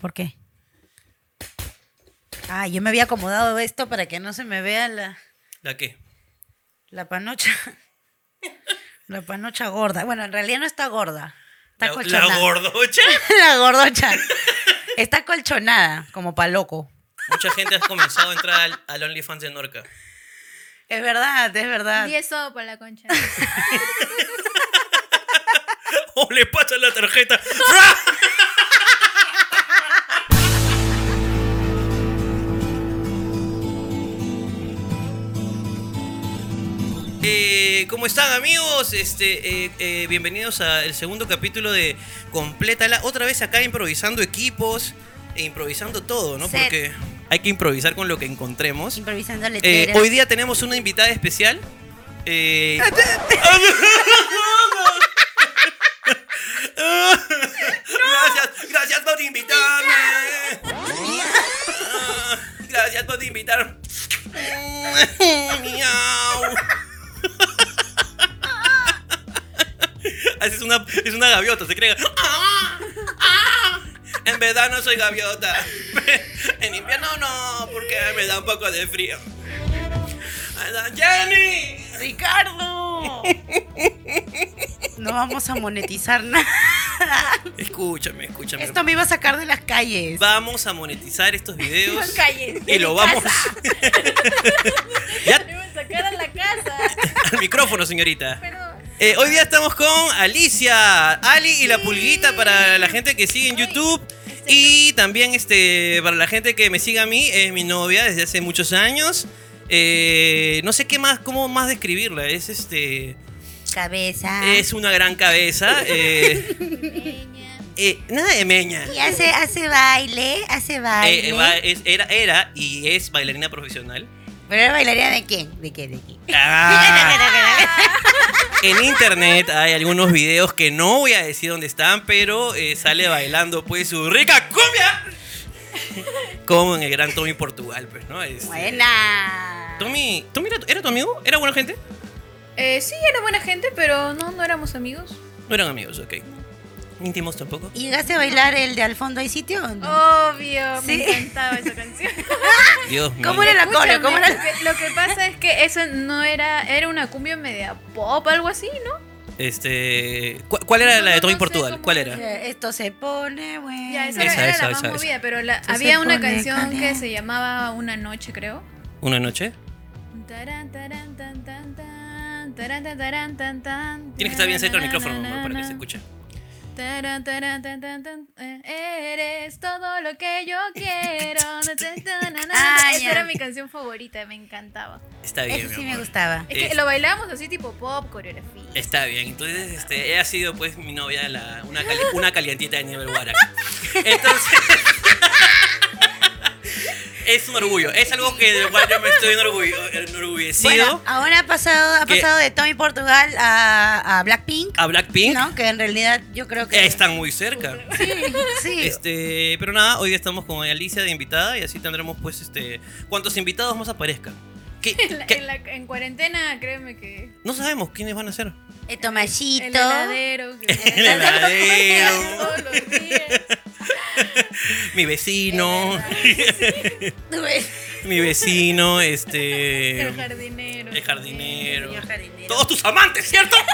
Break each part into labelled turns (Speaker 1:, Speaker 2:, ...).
Speaker 1: ¿Por qué? Ah, yo me había acomodado esto para que no se me vea la,
Speaker 2: ¿La qué?
Speaker 1: la panocha. La panocha gorda. Bueno, en realidad no está gorda. Está
Speaker 2: La,
Speaker 1: colchonada.
Speaker 2: la gordocha.
Speaker 1: la gordocha. Está colchonada, como pa' loco.
Speaker 2: Mucha gente ha comenzado a entrar al, al OnlyFans de Norca.
Speaker 1: Es verdad, es verdad.
Speaker 3: 10 sopas para la concha.
Speaker 2: ¡Oh, le pasa la tarjeta! Eh, ¿Cómo están amigos? Este, eh, eh, bienvenidos al segundo capítulo de Complétala. Otra vez acá improvisando equipos e improvisando todo, ¿no?
Speaker 1: Set.
Speaker 2: Porque hay que improvisar con lo que encontremos.
Speaker 1: Improvisando letreros.
Speaker 2: hoy día tenemos una invitada especial. Eh, Gracias, gracias por invitarme. Ah, Gracias por invitarme. Miau. Es una, es una gaviota, se cree. Ah, ah. En verdad no soy gaviota. En invierno no, porque me da un poco de frío. ¡Jenny!
Speaker 1: ¡Ricardo! No vamos a monetizar nada.
Speaker 2: Escúchame, escúchame.
Speaker 1: Esto me iba a sacar de las calles.
Speaker 2: Vamos a monetizar estos videos.
Speaker 3: calles.
Speaker 2: Y lo vamos. ya,
Speaker 3: Me iban a sacar a la casa.
Speaker 2: al micrófono, señorita.
Speaker 3: Perdón.
Speaker 2: Eh, hoy día estamos con Alicia, Ali y la pulguita para la gente que sigue en YouTube. Y también este para la gente que me sigue a mí, es mi novia desde hace muchos años. Eh, no sé qué más, cómo más describirla. Es este.
Speaker 1: Cabeza.
Speaker 2: Es una gran cabeza. eh, eh, nada de meña.
Speaker 1: Y hace, hace baile, hace baile.
Speaker 2: Eh, va- es- era, era y es bailarina profesional.
Speaker 1: ¿Pero era bailarina de quién? ¿De qué? ¿De quién?
Speaker 2: Ah. En internet hay algunos videos que no voy a decir dónde están, pero eh, sale bailando pues su rica cumbia. Como en el gran Tommy Portugal, pues, ¿no? Este,
Speaker 1: Buena.
Speaker 2: Tommy, ¿Tommy era, era tu amigo? ¿Era buena gente?
Speaker 3: Eh, sí, era buena gente, pero no, no éramos amigos.
Speaker 2: No eran amigos, ok. Íntimos tampoco.
Speaker 1: ¿Y llegaste a bailar el de al fondo hay sitio? no?
Speaker 3: Obvio,
Speaker 1: Sí.
Speaker 3: me encantaba esa canción.
Speaker 2: Dios mío.
Speaker 1: ¿Cómo era la coreo? ¿Cómo era la-
Speaker 3: lo, que, lo que pasa es que eso no era, era una cumbia media pop, algo así, ¿no?
Speaker 2: Este, ¿cu- ¿Cuál era
Speaker 3: No,
Speaker 2: la de Tommy
Speaker 3: no
Speaker 2: Portugal? ¿Cuál
Speaker 3: era.
Speaker 1: Eh, Esto se pone bueno.
Speaker 3: Ya, esa,
Speaker 2: Esa,
Speaker 3: era,
Speaker 2: esa,
Speaker 3: la más
Speaker 2: esa, esa.
Speaker 3: movida, pero la- había una canción que se llamaba Una Noche, creo.
Speaker 2: ¿Una noche?
Speaker 3: Taran, taran, tan, tan, tan, taran, tan, taran, tan, tan,
Speaker 2: Tienes que estar bien cerca del micrófono
Speaker 3: na,
Speaker 2: para que se escuche.
Speaker 3: Taran, taran, eh, Eres todo lo que yo quiero.
Speaker 1: Ah,
Speaker 3: Esa era mi canción favorita, me encantaba.
Speaker 2: Está bien,
Speaker 1: Eso
Speaker 2: mi
Speaker 1: sí me
Speaker 2: amor.
Speaker 1: gustaba.
Speaker 3: Es que lo bailábamos así tipo pop, coreografía.
Speaker 2: Está bien, entonces este, ella ha sido pues mi novia, la, una, cali- una calientita de nivel Guarac. Entonces, es un orgullo, es algo que del cual yo me estoy enorgullecido.
Speaker 1: Bueno, ahora ha pasado, ha pasado de Tommy Portugal a, a Blackpink,
Speaker 2: a Blackpink
Speaker 1: ¿no? Que en realidad yo creo que...
Speaker 2: están muy cerca.
Speaker 1: Sí, sí.
Speaker 2: Este, pero nada, hoy estamos con Alicia de invitada y así tendremos pues este cuantos invitados más aparezcan. ¿Qué-
Speaker 3: En, la-
Speaker 2: qué-
Speaker 3: en la- en cuarentena, créeme que.
Speaker 2: No sabemos quiénes van a ser.
Speaker 1: El
Speaker 3: El
Speaker 1: Tomallito.
Speaker 3: heladero. que-
Speaker 2: El heladero.
Speaker 3: Todos los días.
Speaker 2: Mi vecino, mi vecino, este
Speaker 3: El jardinero.
Speaker 2: El jardinero.
Speaker 1: Señor jardinero.
Speaker 2: Todos tus amantes, ¿cierto?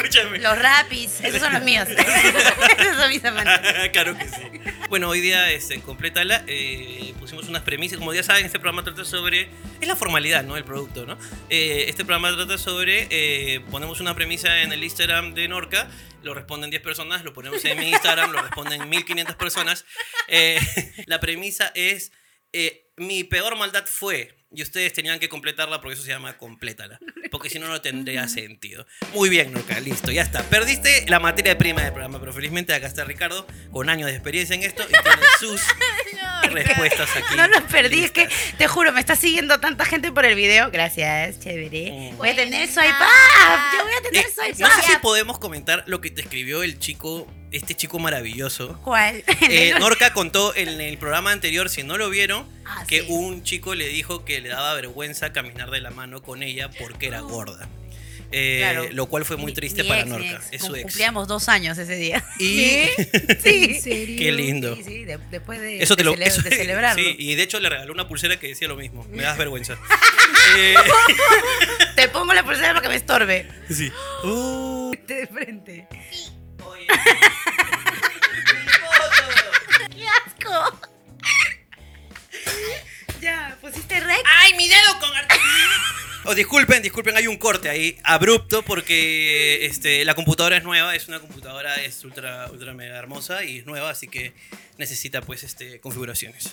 Speaker 2: Escúchame.
Speaker 1: Los rapis, esos son los míos. esos son mis amantes.
Speaker 2: claro que sí. Bueno, hoy día, este, complétala, eh, pusimos unas premisas. Como ya saben, este programa trata sobre... Es la formalidad, ¿no? El producto, ¿no? Eh, este programa trata sobre... eh, ponemos una premisa en el Instagram de Norca, lo responden 10 personas, lo ponemos en mi Instagram, lo responden 1500 personas. Eh, la premisa es... eh, mi peor maldad fue... Y ustedes tenían que completarla porque eso se llama complétala. Porque si no, no tendría sentido. Muy bien, Norca, listo, ya está. Perdiste la materia prima del programa, pero felizmente acá está Ricardo, con años de experiencia en esto, y tiene sus respuestas aquí.
Speaker 1: No los perdí, es que te juro, me está siguiendo tanta gente por el video. Gracias, chévere.
Speaker 2: Mm.
Speaker 1: Voy a tener swipe up. Yo voy a tener
Speaker 2: Eh, no sé si podemos comentar lo que te escribió el chico, este chico maravilloso.
Speaker 1: ¿Cuál?
Speaker 2: Eh, Norca contó en el programa anterior, si no lo vieron,
Speaker 1: Ah,
Speaker 2: que
Speaker 1: sí.
Speaker 2: un chico le dijo que le daba vergüenza caminar de la mano con ella porque era gorda. eh,
Speaker 1: Claro.
Speaker 2: lo cual fue muy triste
Speaker 1: mi
Speaker 2: para
Speaker 1: ex,
Speaker 2: Norca. Es su ex.
Speaker 1: Cumplíamos dos años ese día.
Speaker 2: Y
Speaker 1: Sí.
Speaker 3: ¿En serio?
Speaker 2: qué lindo.
Speaker 1: Sí, sí, de- después de,
Speaker 2: Eso te
Speaker 1: de
Speaker 2: lo
Speaker 1: cele-
Speaker 2: eso-
Speaker 1: de celebrarlo.
Speaker 2: Sí, y de hecho le regaló una pulsera que decía lo mismo. Me das vergüenza. Eh,
Speaker 1: Te pongo la pulsera para que me estorbe.
Speaker 2: sí. Uh,
Speaker 1: De frente.
Speaker 2: Oye.
Speaker 1: ¡Qué asco! Ya, pusiste rec.
Speaker 2: ¡Ay, mi dedo con Oh, disculpen, disculpen, hay un corte ahí abrupto porque este, la computadora es nueva, es una computadora, es ultra, ultra mega hermosa y es nueva, así que necesita pues este, configuraciones.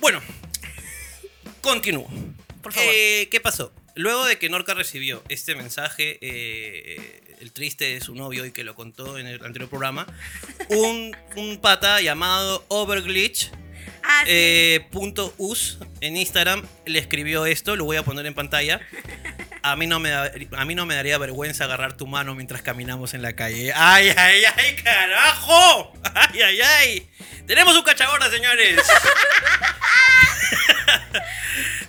Speaker 2: Bueno, continúo.
Speaker 1: Por favor.
Speaker 2: Eh, ¿Qué pasó? Luego de que Norca recibió este mensaje, eh, el triste de su novio y que lo contó en el anterior programa, un, un pata llamado Overglitch
Speaker 1: Ah, sí.
Speaker 2: eh, punto us en Instagram le escribió esto, lo voy a poner en pantalla. A mí, no me da- a mí no me daría vergüenza agarrar tu mano mientras caminamos en la calle. ¡Ay, ay, ay, carajo! ¡Ay, ay, ay! ¡Tenemos un cachagorda, señores!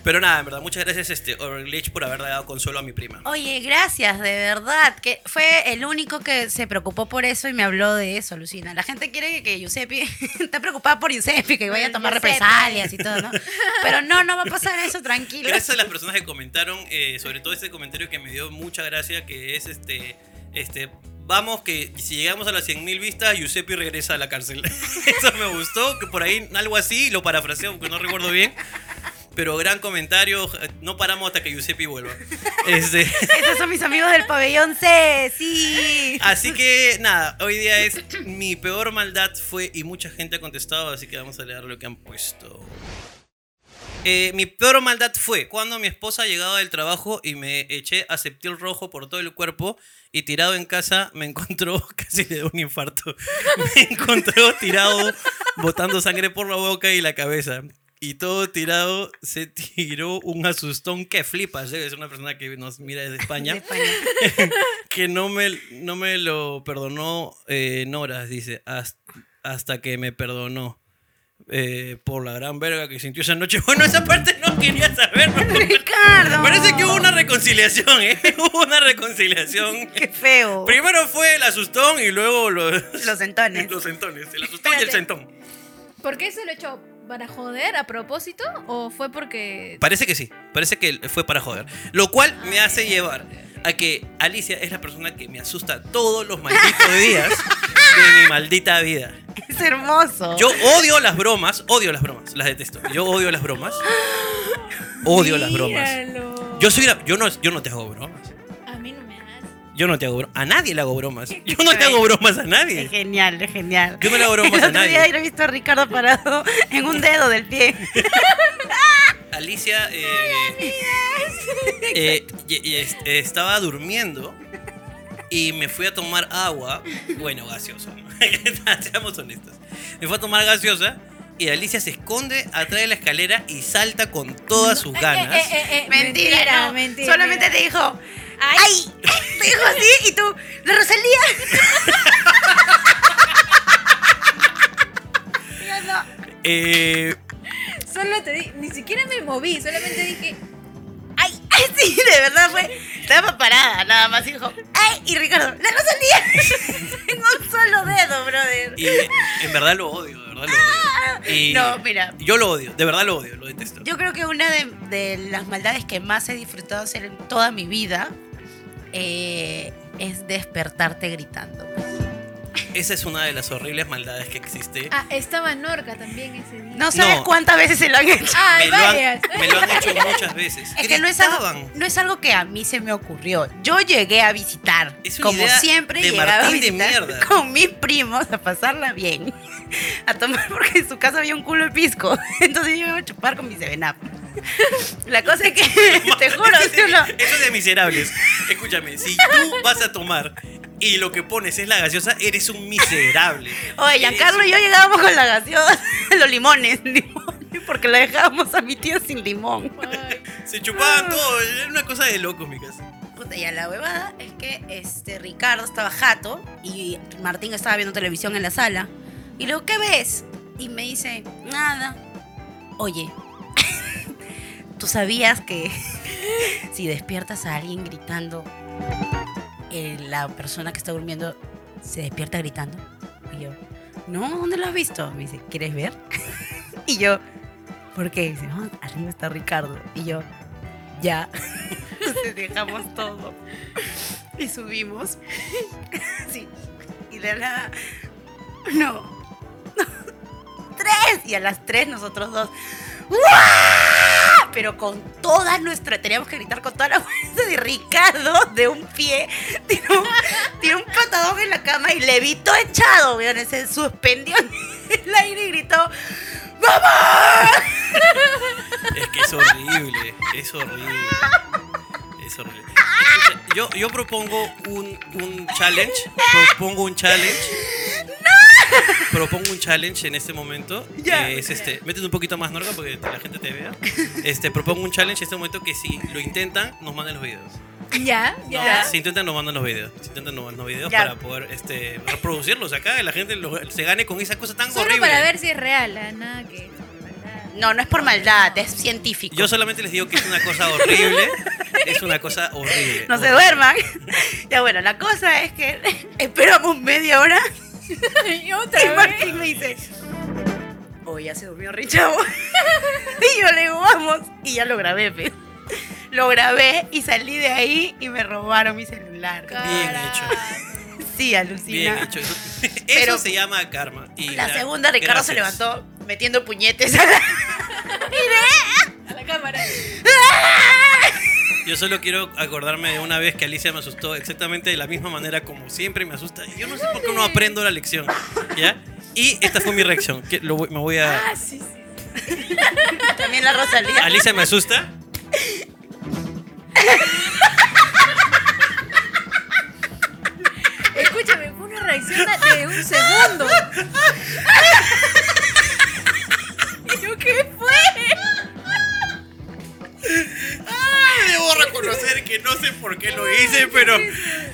Speaker 2: Pero nada, en verdad, muchas gracias, este, Overglitch, por haberle dado consuelo a mi prima.
Speaker 1: Oye, gracias, de verdad. Que fue el único que se preocupó por eso y me habló de eso, Lucina. La gente quiere que, que Giuseppe está preocupada por Giuseppe, que vaya a tomar
Speaker 3: Giuseppe.
Speaker 1: represalias y todo, ¿no? Pero no, no va a pasar eso, tranquilo.
Speaker 2: Gracias a las personas que comentaron, eh, sobre todo este comentario que me dio mucha gracia, que es este, este, vamos que si llegamos a las 100.000 vistas, Giuseppe regresa a la cárcel. Eso me gustó, que por ahí algo así, lo parafraseo porque no recuerdo bien. Pero gran comentario, no paramos hasta que Giuseppe vuelva. Este,
Speaker 1: Esos son mis amigos del pabellón C, sí.
Speaker 2: así que nada, hoy día es mi peor maldad fue y mucha gente ha contestado, así que vamos a leer lo que han puesto. Eh, mi peor maldad fue cuando mi esposa llegaba del trabajo y me eché aceptil rojo por todo el cuerpo y tirado en casa me encontró, casi le dio un infarto, me encontró tirado botando sangre por la boca y la cabeza. Y todo tirado se tiró un asustón que flipas. ¿eh? Es una persona que nos mira desde
Speaker 1: De
Speaker 2: España
Speaker 1: España.
Speaker 2: que no me, no me lo perdonó eh, Nora, dice, hasta, hasta que me perdonó. Eh, por la gran verga que sintió esa noche. Bueno, esa parte no quería saber.
Speaker 1: Ricardo.
Speaker 2: Parece que hubo una reconciliación, ¿eh? Hubo una reconciliación.
Speaker 1: Qué feo.
Speaker 2: Primero fue el asustón y luego los,
Speaker 1: Los sentones.
Speaker 2: los sentones. El asustón y el sentón.
Speaker 3: ¿Por qué se lo echó? ¿Para joder a propósito? ¿O fue porque.?
Speaker 2: Parece que sí, parece que fue para joder. Lo cual me hace llevar a que Alicia es la persona que me asusta todos los malditos días de mi maldita vida.
Speaker 1: Es hermoso.
Speaker 2: Yo odio las bromas, odio las bromas, las detesto. Yo odio las bromas. Odio las bromas.
Speaker 3: Míralo.
Speaker 2: Yo soy la- yo no yo no te hago bromas.
Speaker 3: A mí no me hagas.
Speaker 2: Yo no te hago bromas. A nadie le hago bromas. Yo no te hago bromas a
Speaker 1: Es
Speaker 2: nadie.
Speaker 1: genial, es genial.
Speaker 2: Yo no le hago bromas a
Speaker 1: otro día
Speaker 2: nadie.
Speaker 1: yo he visto a Ricardo parado en un dedo del pie.
Speaker 2: Alicia eh, eh, y- y est- estaba durmiendo y me fui a tomar agua, bueno, gaseosa, seamos honestos. Me fui a tomar gaseosa y Alicia se esconde atrás de la escalera y salta con todas sus ganas.
Speaker 3: Eh, eh, eh, eh,
Speaker 1: Mentira,
Speaker 3: mentira,
Speaker 1: no.
Speaker 3: mentira.
Speaker 1: Solamente te dijo,
Speaker 3: Ay.
Speaker 1: ¡ay! Te dijo así y tú, ¡la Rosalía! No.
Speaker 2: Eh,
Speaker 3: Solo te di. Ni siquiera me moví, solamente dije.
Speaker 1: ¡Ay! ay, Sí, de verdad fue. Estaba parada, nada más y dijo, ¡ay! Y Ricardo, ¡la Rosalía! en un solo dedo, brother.
Speaker 2: y en verdad lo odio, de verdad lo odio. Y
Speaker 1: No, mira.
Speaker 2: Yo lo odio, de verdad lo odio, lo detesto.
Speaker 1: Yo creo que una de, de las maldades que más he disfrutado hacer en toda mi vida eh, es despertarte gritando.
Speaker 2: Esa es una de las horribles maldades que existe.
Speaker 3: Ah, estaba Norca también ese día.
Speaker 1: No sabes
Speaker 2: No.
Speaker 1: cuántas veces se lo han hecho.
Speaker 3: Ay,
Speaker 2: me, lo han,
Speaker 3: varias.
Speaker 2: me lo han hecho muchas veces.
Speaker 1: Es que no es, algo, no es algo que a mí se me ocurrió. Yo llegué a visitar.
Speaker 2: Es una
Speaker 1: como
Speaker 2: idea
Speaker 1: siempre
Speaker 2: de
Speaker 1: llegaba a
Speaker 2: Martín de
Speaker 1: visitar
Speaker 2: mierda.
Speaker 1: con mis primos a pasarla bien. A tomar porque en su casa había un culo de pisco. Entonces yo iba a chupar con mi sevenap. La cosa es que, te juro,
Speaker 2: Eso es de miserables. Escúchame, si tú vas a tomar y lo que pones es la gaseosa, eres un miserable.
Speaker 1: Oye, Giancarlo y yo llegábamos con la gaseosa, los limones, limones, porque la dejábamos a mi tío sin limón.
Speaker 3: Ay,
Speaker 2: Se chupaban todo, era una cosa de locos mi casa.
Speaker 1: Puta, ya la huevada es que este Ricardo estaba jato y Martín estaba viendo televisión en la sala. Y luego, ¿qué ves? Y me dice, nada. Oye, ¿tú sabías que si despiertas a alguien gritando, eh, la persona que está durmiendo se despierta gritando. Y yo, no, ¿dónde lo has visto? Me dice, ¿quieres ver? y yo, ¿por qué? dice, "No, arriba está Ricardo. Y yo, ya. Dejamos todo. Y subimos. sí. Y de la... No. tres. Y a las tres nosotros dos. Pero con toda nuestra. Teníamos que gritar con toda la fuerza de Ricardo de un pie. Tiró un patadón en la cama y levitó echado. Weón, se suspendió en el aire y gritó: ¡Vamos!
Speaker 2: Es que es horrible, es horrible. Es horrible. Escucha, Yo, yo propongo un, un challenge. Propongo un challenge. Propongo un challenge en este momento.
Speaker 1: Ya.
Speaker 2: que es este. Métete un poquito más, Norga, porque la gente te vea. Este, propongo un challenge en este momento que si lo intentan, nos manden los videos.
Speaker 3: Ya,
Speaker 2: No,
Speaker 3: ya.
Speaker 2: Si intentan, nos mandan los videos. Si intentan, nos mandan los videos
Speaker 1: Ya.
Speaker 2: para poder este, reproducirlos acá y la gente lo- se gane con esa cosa tan
Speaker 3: Solo
Speaker 2: horrible.
Speaker 3: para ver si es real, ah, nada que.
Speaker 1: No, no es por maldad, es científico.
Speaker 2: Yo solamente les digo que es una cosa horrible. es una cosa horrible.
Speaker 1: no se
Speaker 2: horrible.
Speaker 1: duerman. ya bueno, la cosa es que esperamos media hora
Speaker 3: y
Speaker 1: y
Speaker 3: otra vez.
Speaker 1: Martín me dice, oh, ya se durmió Richavo. y yo le digo, vamos. Y ya lo grabé, pe. Lo grabé y salí de ahí y me robaron mi celular.
Speaker 2: Bien hecho.
Speaker 1: Sí,
Speaker 2: Bien
Speaker 1: alucina.
Speaker 2: hecho. Eso,
Speaker 1: Pero-
Speaker 2: se llama karma. Y
Speaker 1: La segunda, Ricardo se
Speaker 2: gracias.
Speaker 1: levantó metiendo puñetes a la...
Speaker 3: A la cámara.
Speaker 2: Yo solo quiero acordarme de una vez que Alicia me asustó exactamente de la misma manera como siempre me asusta. Yo no sé por qué no aprendo la lección. ¿Ya? Y esta fue mi reacción. que lo voy- me voy a.
Speaker 3: Ah, sí, sí.
Speaker 1: También la Rosalía.
Speaker 2: Alicia me asusta.
Speaker 3: Escúchame, fue una reacción de un segundo. ¿Y yo qué fue?
Speaker 2: Debo reconocer que no sé por qué lo hice, pero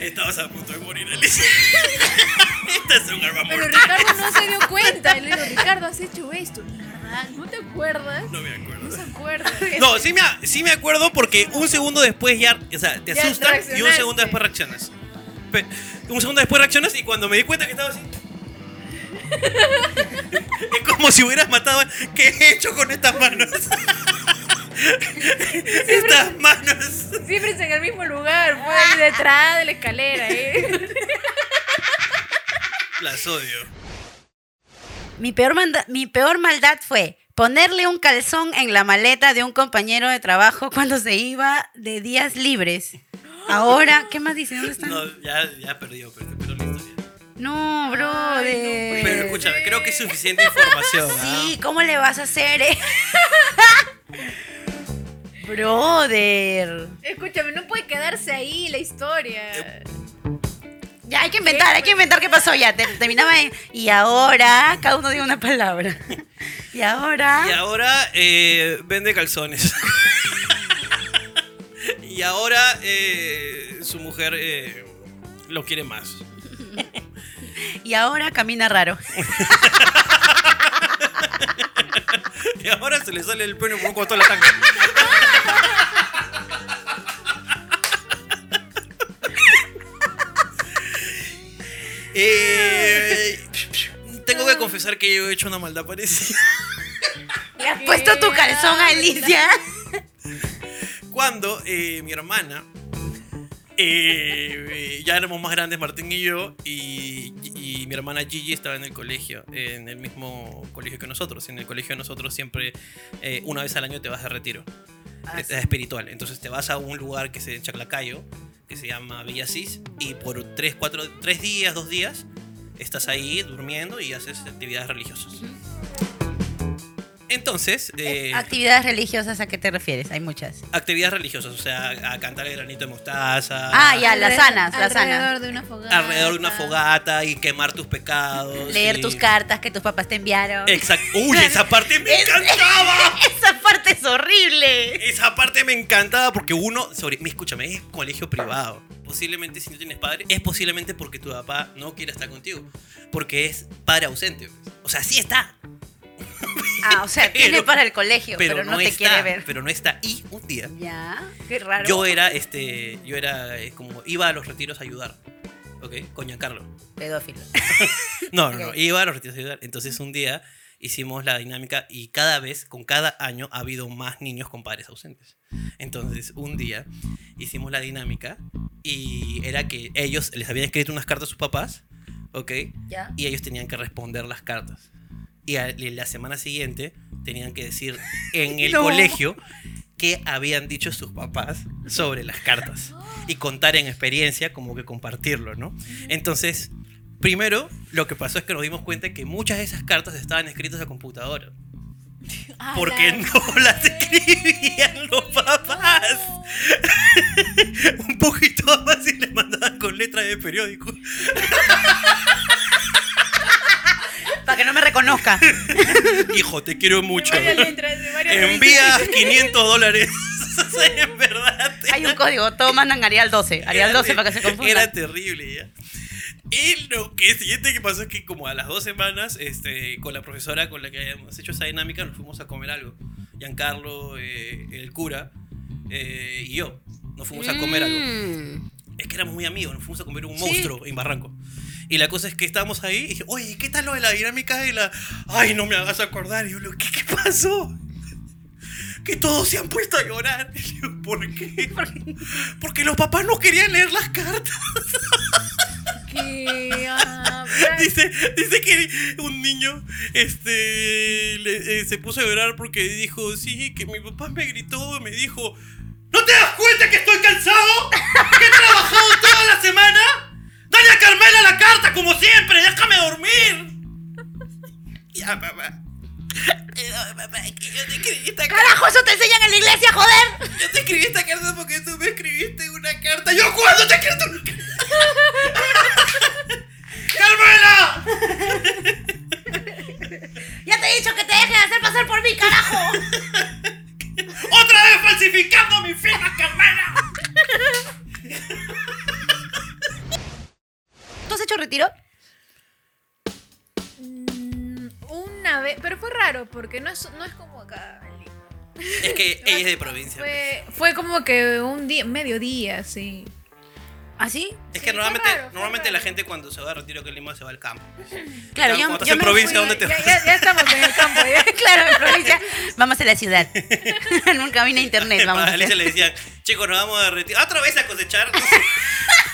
Speaker 2: estabas a punto de morir, Alicia. Esta es un arma
Speaker 3: Pero
Speaker 2: mortal.
Speaker 3: Ricardo no se dio cuenta. Y le digo, Ricardo, has hecho esto. ¿Verdad? ¿No te acuerdas?
Speaker 2: No me
Speaker 3: No
Speaker 2: acuerdo.
Speaker 3: se acuerda.
Speaker 2: No, sí me, sí me acuerdo porque un segundo después ya, o sea, te
Speaker 3: Ya
Speaker 2: asustan y un
Speaker 3: reaccionaste.
Speaker 2: segundo después reaccionas. Pe- un segundo después reaccionas y cuando me di cuenta que estaba así. es como si hubieras matado. a- ¿Qué he hecho con estas manos? estas manos.
Speaker 3: Siempre es en el mismo lugar, ahí detrás de la escalera, ¿eh?
Speaker 2: Las odio.
Speaker 1: Mi peor, manda- mi peor maldad fue ponerle un calzón en la maleta de un compañero de trabajo cuando se iba de días libres. Ahora, ¿qué más dice? ¿Dónde están?
Speaker 2: No, ya, ya perdió, pero, pero la historia.
Speaker 1: No, brother.
Speaker 2: Pero escúchame, creo que es suficiente información. ¿ah?
Speaker 1: Sí, ¿cómo le vas a hacer? eh? brother.
Speaker 3: Escúchame, no puede quedarse ahí la historia.
Speaker 1: Ya hay que inventar, hay que inventar qué pasó ya. Te- Terminaba en, y ahora, cada uno diga una palabra. Y ahora,
Speaker 2: Y ahora eh, vende calzones. y ahora eh, su mujer eh, lo quiere más.
Speaker 1: y ahora camina raro.
Speaker 2: Y ahora se le sale el pelo por un costado de la tanga. Eh, tengo que confesar que yo he hecho una maldad parecida.
Speaker 1: ¿Le has puesto tu calzón a Alicia?
Speaker 2: Cuando eh, mi hermana, eh, ya éramos más grandes, Martín y yo, y, y mi hermana Gigi estaba en el colegio, en el mismo colegio que nosotros. En el colegio de nosotros siempre, eh, una vez al año te vas de retiro.
Speaker 1: Ah,
Speaker 2: es espiritual. Entonces te vas a un lugar que se en Chaclacayo, que se llama Villa Cis, y por tres, cuatro, tres días, dos días, estás ahí durmiendo y haces actividades religiosas. Entonces, eh,
Speaker 1: Actividades religiosas, ¿a qué te refieres? Hay muchas.
Speaker 2: actividades religiosas, o sea, a cantar el granito de mostaza.
Speaker 1: Ah, ya, las
Speaker 3: Alrededor-
Speaker 1: sanas, las
Speaker 3: Alrededor
Speaker 1: sanas.
Speaker 3: de una fogata.
Speaker 2: Alrededor de una fogata y quemar tus pecados.
Speaker 1: Leer
Speaker 2: y-
Speaker 1: tus cartas que tus papás te enviaron.
Speaker 2: Exacto. Uy, esa parte me encantaba.
Speaker 1: Esa parte es horrible.
Speaker 2: Esa parte me encantaba porque uno, sobre, me escúchame, es colegio privado. Posiblemente si no tienes padre, es posiblemente porque tu papá no quiere estar contigo. Porque es padre ausente. O sea, sí está.
Speaker 1: Ah, o sea, tiene para el colegio, pero, no, te
Speaker 2: está,
Speaker 1: quiere ver.
Speaker 2: Pero no está. Y un día,
Speaker 1: Ya, qué raro.
Speaker 2: yo era, este, yo era eh, como, iba a los retiros a ayudar. ¿Ok? Con Giancarlo.
Speaker 1: Pedófilo.
Speaker 2: No, no, no, iba a los retiros a ayudar. Entonces un día hicimos la dinámica y cada vez, con cada año, ha habido más niños con padres ausentes. Entonces un día hicimos la dinámica y era que ellos les habían escrito unas cartas a sus papás, ¿ok?
Speaker 1: Ya.
Speaker 2: y ellos tenían que responder las cartas. Y a- y la semana siguiente tenían que decir en el
Speaker 1: No.
Speaker 2: colegio qué habían dicho sus papás sobre las cartas. Y contar en experiencia, como que compartirlo, ¿no? Entonces, primero, lo que pasó es que nos dimos cuenta que muchas de esas cartas estaban escritas a computadora. Porque no las escribían los papás. Un poquito más y les mandaban con letra de periódico.
Speaker 1: Para que no me reconozca.
Speaker 2: Hijo, te quiero mucho.
Speaker 3: Varias letras, varias letras.
Speaker 2: Envía 500 dólares. en verdad.
Speaker 1: Hay un código, todos mandan Arial 12. Arial
Speaker 2: Era
Speaker 1: 12
Speaker 2: te-
Speaker 1: para que se confundan.
Speaker 2: Era terrible ya. Y lo que siguiente que pasó es que como a las dos semanas, este, con la profesora con la que habíamos hecho esa dinámica, nos fuimos a comer algo. Giancarlo, eh, el cura eh, y yo. Nos fuimos a comer algo.
Speaker 1: Mm.
Speaker 2: Es que éramos muy amigos, nos fuimos a comer un
Speaker 1: Sí.
Speaker 2: monstruo en Barranco. Y la cosa es que estábamos ahí y dije, oye, ¿qué tal lo de la dinámica de la... Ay, no me hagas acordar. Y yo le digo, ¿qué, qué pasó? Que todos se han puesto a llorar. Y le digo, ¿por qué? Porque los papás no querían leer las cartas.
Speaker 3: Que, ah,
Speaker 2: Dice, dice que un niño este, le- eh, se puso a llorar porque dijo, sí, que mi papá me gritó, me dijo, ¿no te das cuenta que estoy cansado? ¿Que he trabajado toda la semana? Dale a Carmela la carta como siempre, déjame dormir. Ya, papá. No, papá, que yo te escribí esta carta.
Speaker 1: ¡Carajo, eso te enseñan en la iglesia, joder!
Speaker 2: Yo te escribí esta carta porque tú me escribiste una carta. ¿Yo cuándo te he escrito una carta? ¡Carmela!
Speaker 1: Ya te he dicho que te dejes de hacer pasar por mí, carajo.
Speaker 2: ¡Otra vez falsificando mi firma, Carmela!
Speaker 1: ¿Tú has hecho retiro?
Speaker 3: Mm, Una vez, pero fue raro porque no es, no es como acá. en Lima.
Speaker 2: Es que ella es de provincia.
Speaker 3: Fue, fue como que un día, mediodía, sí.
Speaker 1: ¿Así?
Speaker 2: Es
Speaker 3: Sí,
Speaker 2: que normalmente,
Speaker 3: raro,
Speaker 2: normalmente la gente cuando se va a retiro que Lima se va al campo.
Speaker 1: Claro, yo,
Speaker 2: Cuando estás
Speaker 1: yo
Speaker 2: en
Speaker 1: me
Speaker 2: provincia,
Speaker 1: fui-
Speaker 2: ¿dónde te
Speaker 3: Ya, ya- ya estamos en el campo. ya.
Speaker 1: Claro, en provincia. Vamos a la ciudad. Nunca vine a internet, vamos a
Speaker 2: Alicia le decían, chicos, nos vamos a retirar. ¿Otra vez a cosechar?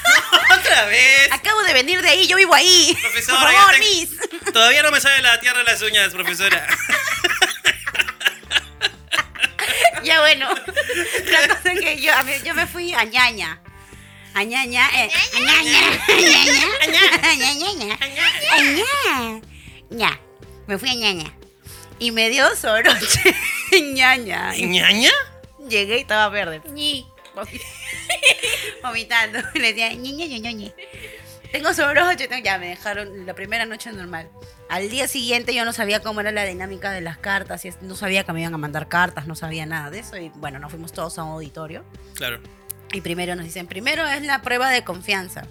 Speaker 2: ¿Otra vez?
Speaker 1: Acabo de venir de ahí, yo vivo ahí.
Speaker 2: Profesora,
Speaker 1: Por favor.
Speaker 2: Todavía no me sale la tierra de las uñas, profesora.
Speaker 1: Ya bueno. La cosa es que yo, yo me fui a ñaña. A ñaña, eh, a ñaña, a ñaña, a ñaña, a ñaña. ña. Me fui a ñaña. Y me dio soroche ñaña. Y
Speaker 2: ¿Ñaña?
Speaker 1: Llegué y estaba verde. Ñi. Vomitando. Le decía, ñi, ñi, ñi, ñi. Tengo tengo- Ya me dejaron la primera noche normal. Al día siguiente yo no sabía cómo era la dinámica de las cartas. No sabía que me iban a mandar cartas, no sabía nada de eso. Y bueno, nos fuimos todos a un auditorio.
Speaker 2: Claro.
Speaker 1: Y primero nos dicen, primero es la prueba de confianza.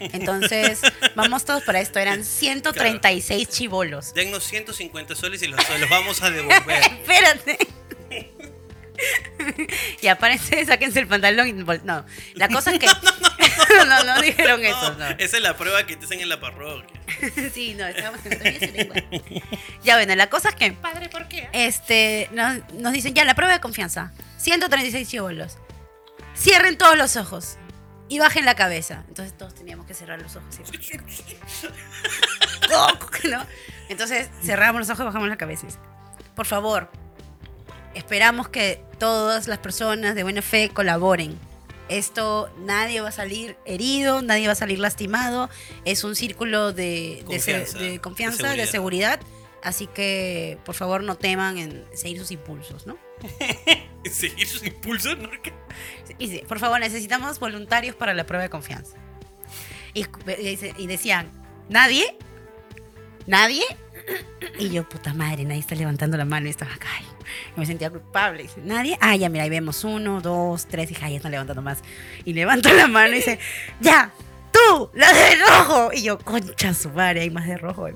Speaker 1: Entonces, vamos todos para esto. Eran 136 chivolos.
Speaker 2: Dennos 150 soles y los, los vamos a devolver.
Speaker 1: Espérate. Y aparece, sáquense el pantalón y no. La cosa es que no, no, dijeron eso, no.
Speaker 2: Esa es la prueba que te hacen en la parroquia.
Speaker 1: sí, no, estábamos en. Ya bueno, la cosa es que
Speaker 3: Padre, ¿por qué?
Speaker 1: este nos, nos dicen ya la prueba de confianza. 136 chivolos. Cierren todos los ojos y bajen la cabeza. Entonces todos teníamos que cerrar los ojos. y- ¿No? Entonces cerramos los ojos y bajamos la cabeza. Por favor, esperamos que todas las personas de buena fe colaboren. Esto nadie va a salir herido, nadie va a salir lastimado. Es un círculo de
Speaker 2: Confianza,
Speaker 1: de, confianza,
Speaker 2: de
Speaker 1: de
Speaker 2: seguridad.
Speaker 1: Así que, por favor, no teman en seguir sus impulsos, ¿no?
Speaker 2: Seguir sus impulsos, ¿no?
Speaker 1: Por favor, necesitamos voluntarios para la prueba de confianza. Y decían, ¿nadie? ¿Nadie? Y yo, puta madre, nadie está levantando la mano y estaba acá. ay, me sentía culpable. Dice, ¿nadie? Ah, ya, mira, ahí vemos uno, dos, tres. Y dije, "Ay, ya están levantando más. Y levanto la mano y dice, ya, tú, la de rojo. Y yo, concha su madre, hay más de rojo.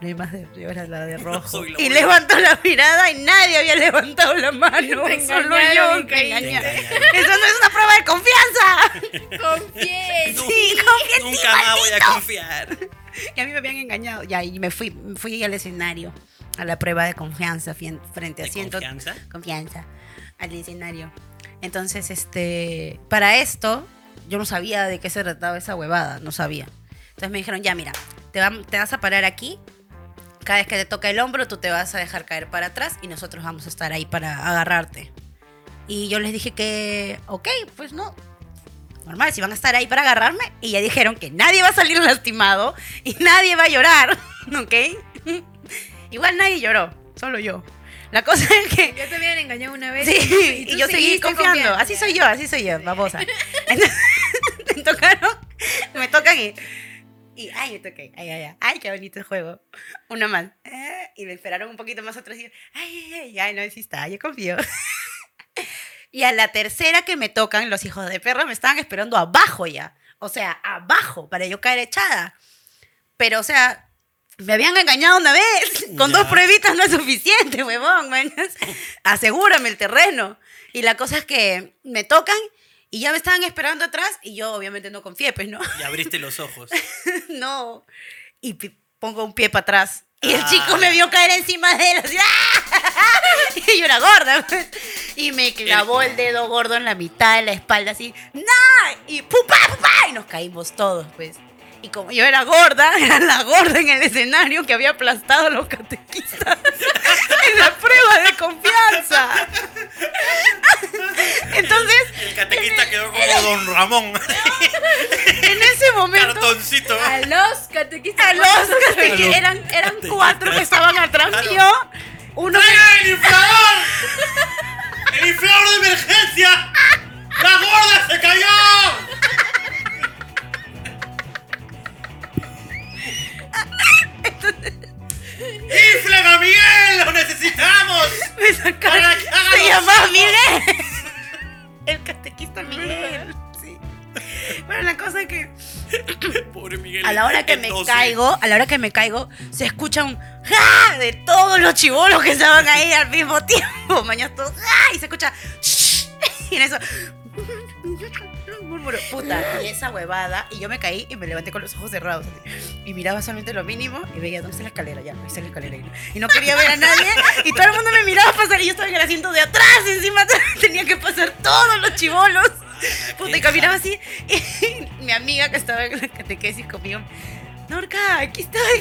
Speaker 1: No hay más de yo era la de rojo. y levantó la mirada y nadie había levantado la mano.
Speaker 3: Te
Speaker 1: Solo yo que engañé. Eso no es una prueba de confianza.
Speaker 3: Confié.
Speaker 1: Sí, ti,
Speaker 2: Nunca más voy a confiar.
Speaker 1: Y a mí me habían engañado. Ya, y me fui, me fui al escenario, a la prueba de confianza frente a
Speaker 2: ¿De
Speaker 1: ciento
Speaker 2: confianza?
Speaker 1: confianza al escenario. Entonces, este, para esto, yo no sabía de qué se trataba esa huevada, no sabía. Entonces me dijeron, ya, mira, te, vam- te vas a parar aquí. Cada vez que te toca el hombro, tú te vas a dejar caer para atrás y nosotros vamos a estar ahí para agarrarte. Y yo les dije que, ok, pues no. Normal, si van a estar ahí para agarrarme. Y ya dijeron que nadie va a salir lastimado y nadie va a llorar, ¿ok? Igual nadie lloró, solo yo. La cosa es que
Speaker 3: Ya te habían engañado una vez.
Speaker 1: Sí,
Speaker 3: tú
Speaker 1: y yo seguí
Speaker 3: seguiste
Speaker 1: confiando. Así soy yo, así soy yo, babosa. Entonces, me tocaron, me tocan y. Y, ay, me toqué. Ay, ay, ay. Ay, qué bonito el juego. Una más. Eh, y me esperaron un poquito más atrás y yo, ay, ay, ay, no, sí está, yo confío. Y a la tercera que me tocan, los hijos de perra me estaban esperando abajo ya. O sea, abajo, para yo caer echada. Pero, o sea, me habían engañado una vez. Con
Speaker 2: Ya.
Speaker 1: dos pruebitas no es suficiente, huevón. Asegúrame el terreno. Y la cosa es que me tocan y ya me estaban esperando atrás y yo obviamente no confié, pues, ¿no?
Speaker 2: Y abriste los ojos.
Speaker 1: no. Y pongo un pie para atrás. Y el
Speaker 2: Ah.
Speaker 1: chico me vio caer encima de él. Así, ¡ah! Y yo era gorda. pues. Y me clavó el dedo gordo en la mitad de la espalda, así. ¡No! Y ¡pupa, pupa! Y nos caímos todos, pues. Y como yo era gorda, era la gorda en el escenario que había aplastado a los catequistas en la prueba de confianza. Entonces,
Speaker 2: El catequista quedó como Don Ramón.
Speaker 1: en ese momento.
Speaker 2: Cartoncito.
Speaker 3: A los catequistas.
Speaker 1: A los catequistas, eran, eran cuatro que estaban atrás
Speaker 2: Claro.
Speaker 1: mío. Uno que
Speaker 2: ¡Traigan el inflador! ¡El inflador de emergencia! ¡La gorda se cayó! ¡Inflen a Miguel! ¡Lo necesitamos!
Speaker 1: me sacaron.
Speaker 2: Para que haga
Speaker 1: Se
Speaker 2: los
Speaker 1: llamaba
Speaker 2: ojos.
Speaker 1: Miguel. El catequista Miguel. Sí. Bueno, la cosa es que
Speaker 2: Pobre Miguel.
Speaker 1: a la hora que me caigo, a la hora que me caigo, se escucha un ¡ja! de todos los chivolos que estaban ahí al mismo tiempo. Mañana todos ¡ja! y se escucha "Shh", y en eso murmuro, puta, y esa huevada, y yo me caí y me levanté con los ojos cerrados así, y miraba solamente lo mínimo y veía dónde está la escalera, ya, ahí está la escalera, y no- y no quería ver a nadie, y todo el mundo me miraba pasar, y yo estaba en el asiento de atrás, encima tenía que pasar todos los chivolos, puta, y caminaba así, y mi amiga que estaba en la catequesis conmigo, Norca, aquí estoy.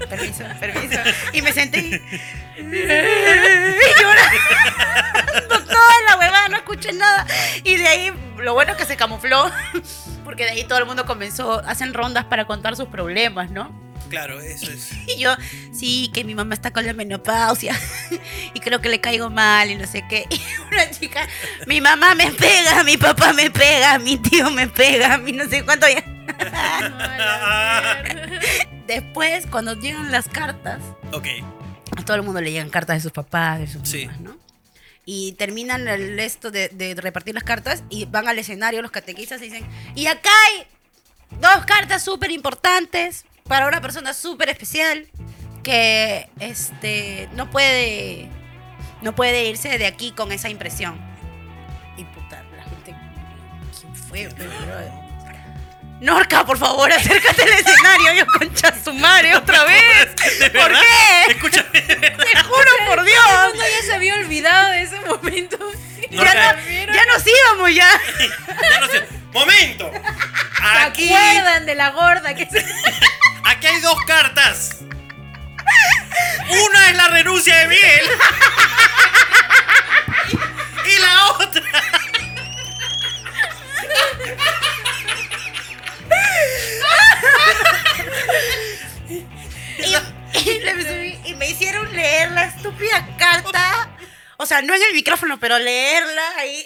Speaker 1: permiso, permiso. Y me senté y, y llorando toda la huevada, no escuché nada. Y de ahí, lo bueno es que se camufló, porque de ahí todo el mundo comenzó, hacen rondas para contar sus problemas, ¿no?
Speaker 2: Claro, eso es.
Speaker 1: Y yo, sí, que mi mamá está con la menopausia y creo que le caigo mal y no sé qué. Y una chica, mi mamá me pega, mi papá me pega, mi tío me pega, mi no sé cuánto ya. Después, cuando llegan las cartas,
Speaker 2: Ok.
Speaker 1: a todo el mundo le llegan cartas de sus papás, de sus
Speaker 2: Sí.
Speaker 1: mamás, ¿no? Y terminan el esto de, de repartir las cartas y van al escenario los catequistas y dicen, y acá hay dos cartas súper importantes para una persona súper especial que este no puede no puede irse de aquí con esa impresión. Y puta, la gente ¿quién fue? Norca, por favor, acércate al escenario, yo concha su madre otra vez.
Speaker 2: ¿De
Speaker 1: ¿Por
Speaker 2: verdad?
Speaker 1: qué?
Speaker 2: Escúchame.
Speaker 1: Te juro por Dios.
Speaker 3: No ya se había olvidado de ese momento.
Speaker 2: No,
Speaker 1: ya, no- ya nos íbamos ya.
Speaker 2: Ya no sé. ¡Momento!
Speaker 3: ¿Se
Speaker 2: Aquí,
Speaker 3: acuerdan de la gorda que se...
Speaker 2: aquí hay dos cartas. Una es la renuncia de Miguel. Y la otra.
Speaker 1: Y, y le- y me hicieron leer la estúpida carta. O sea, no en el micrófono, pero leerla ahí.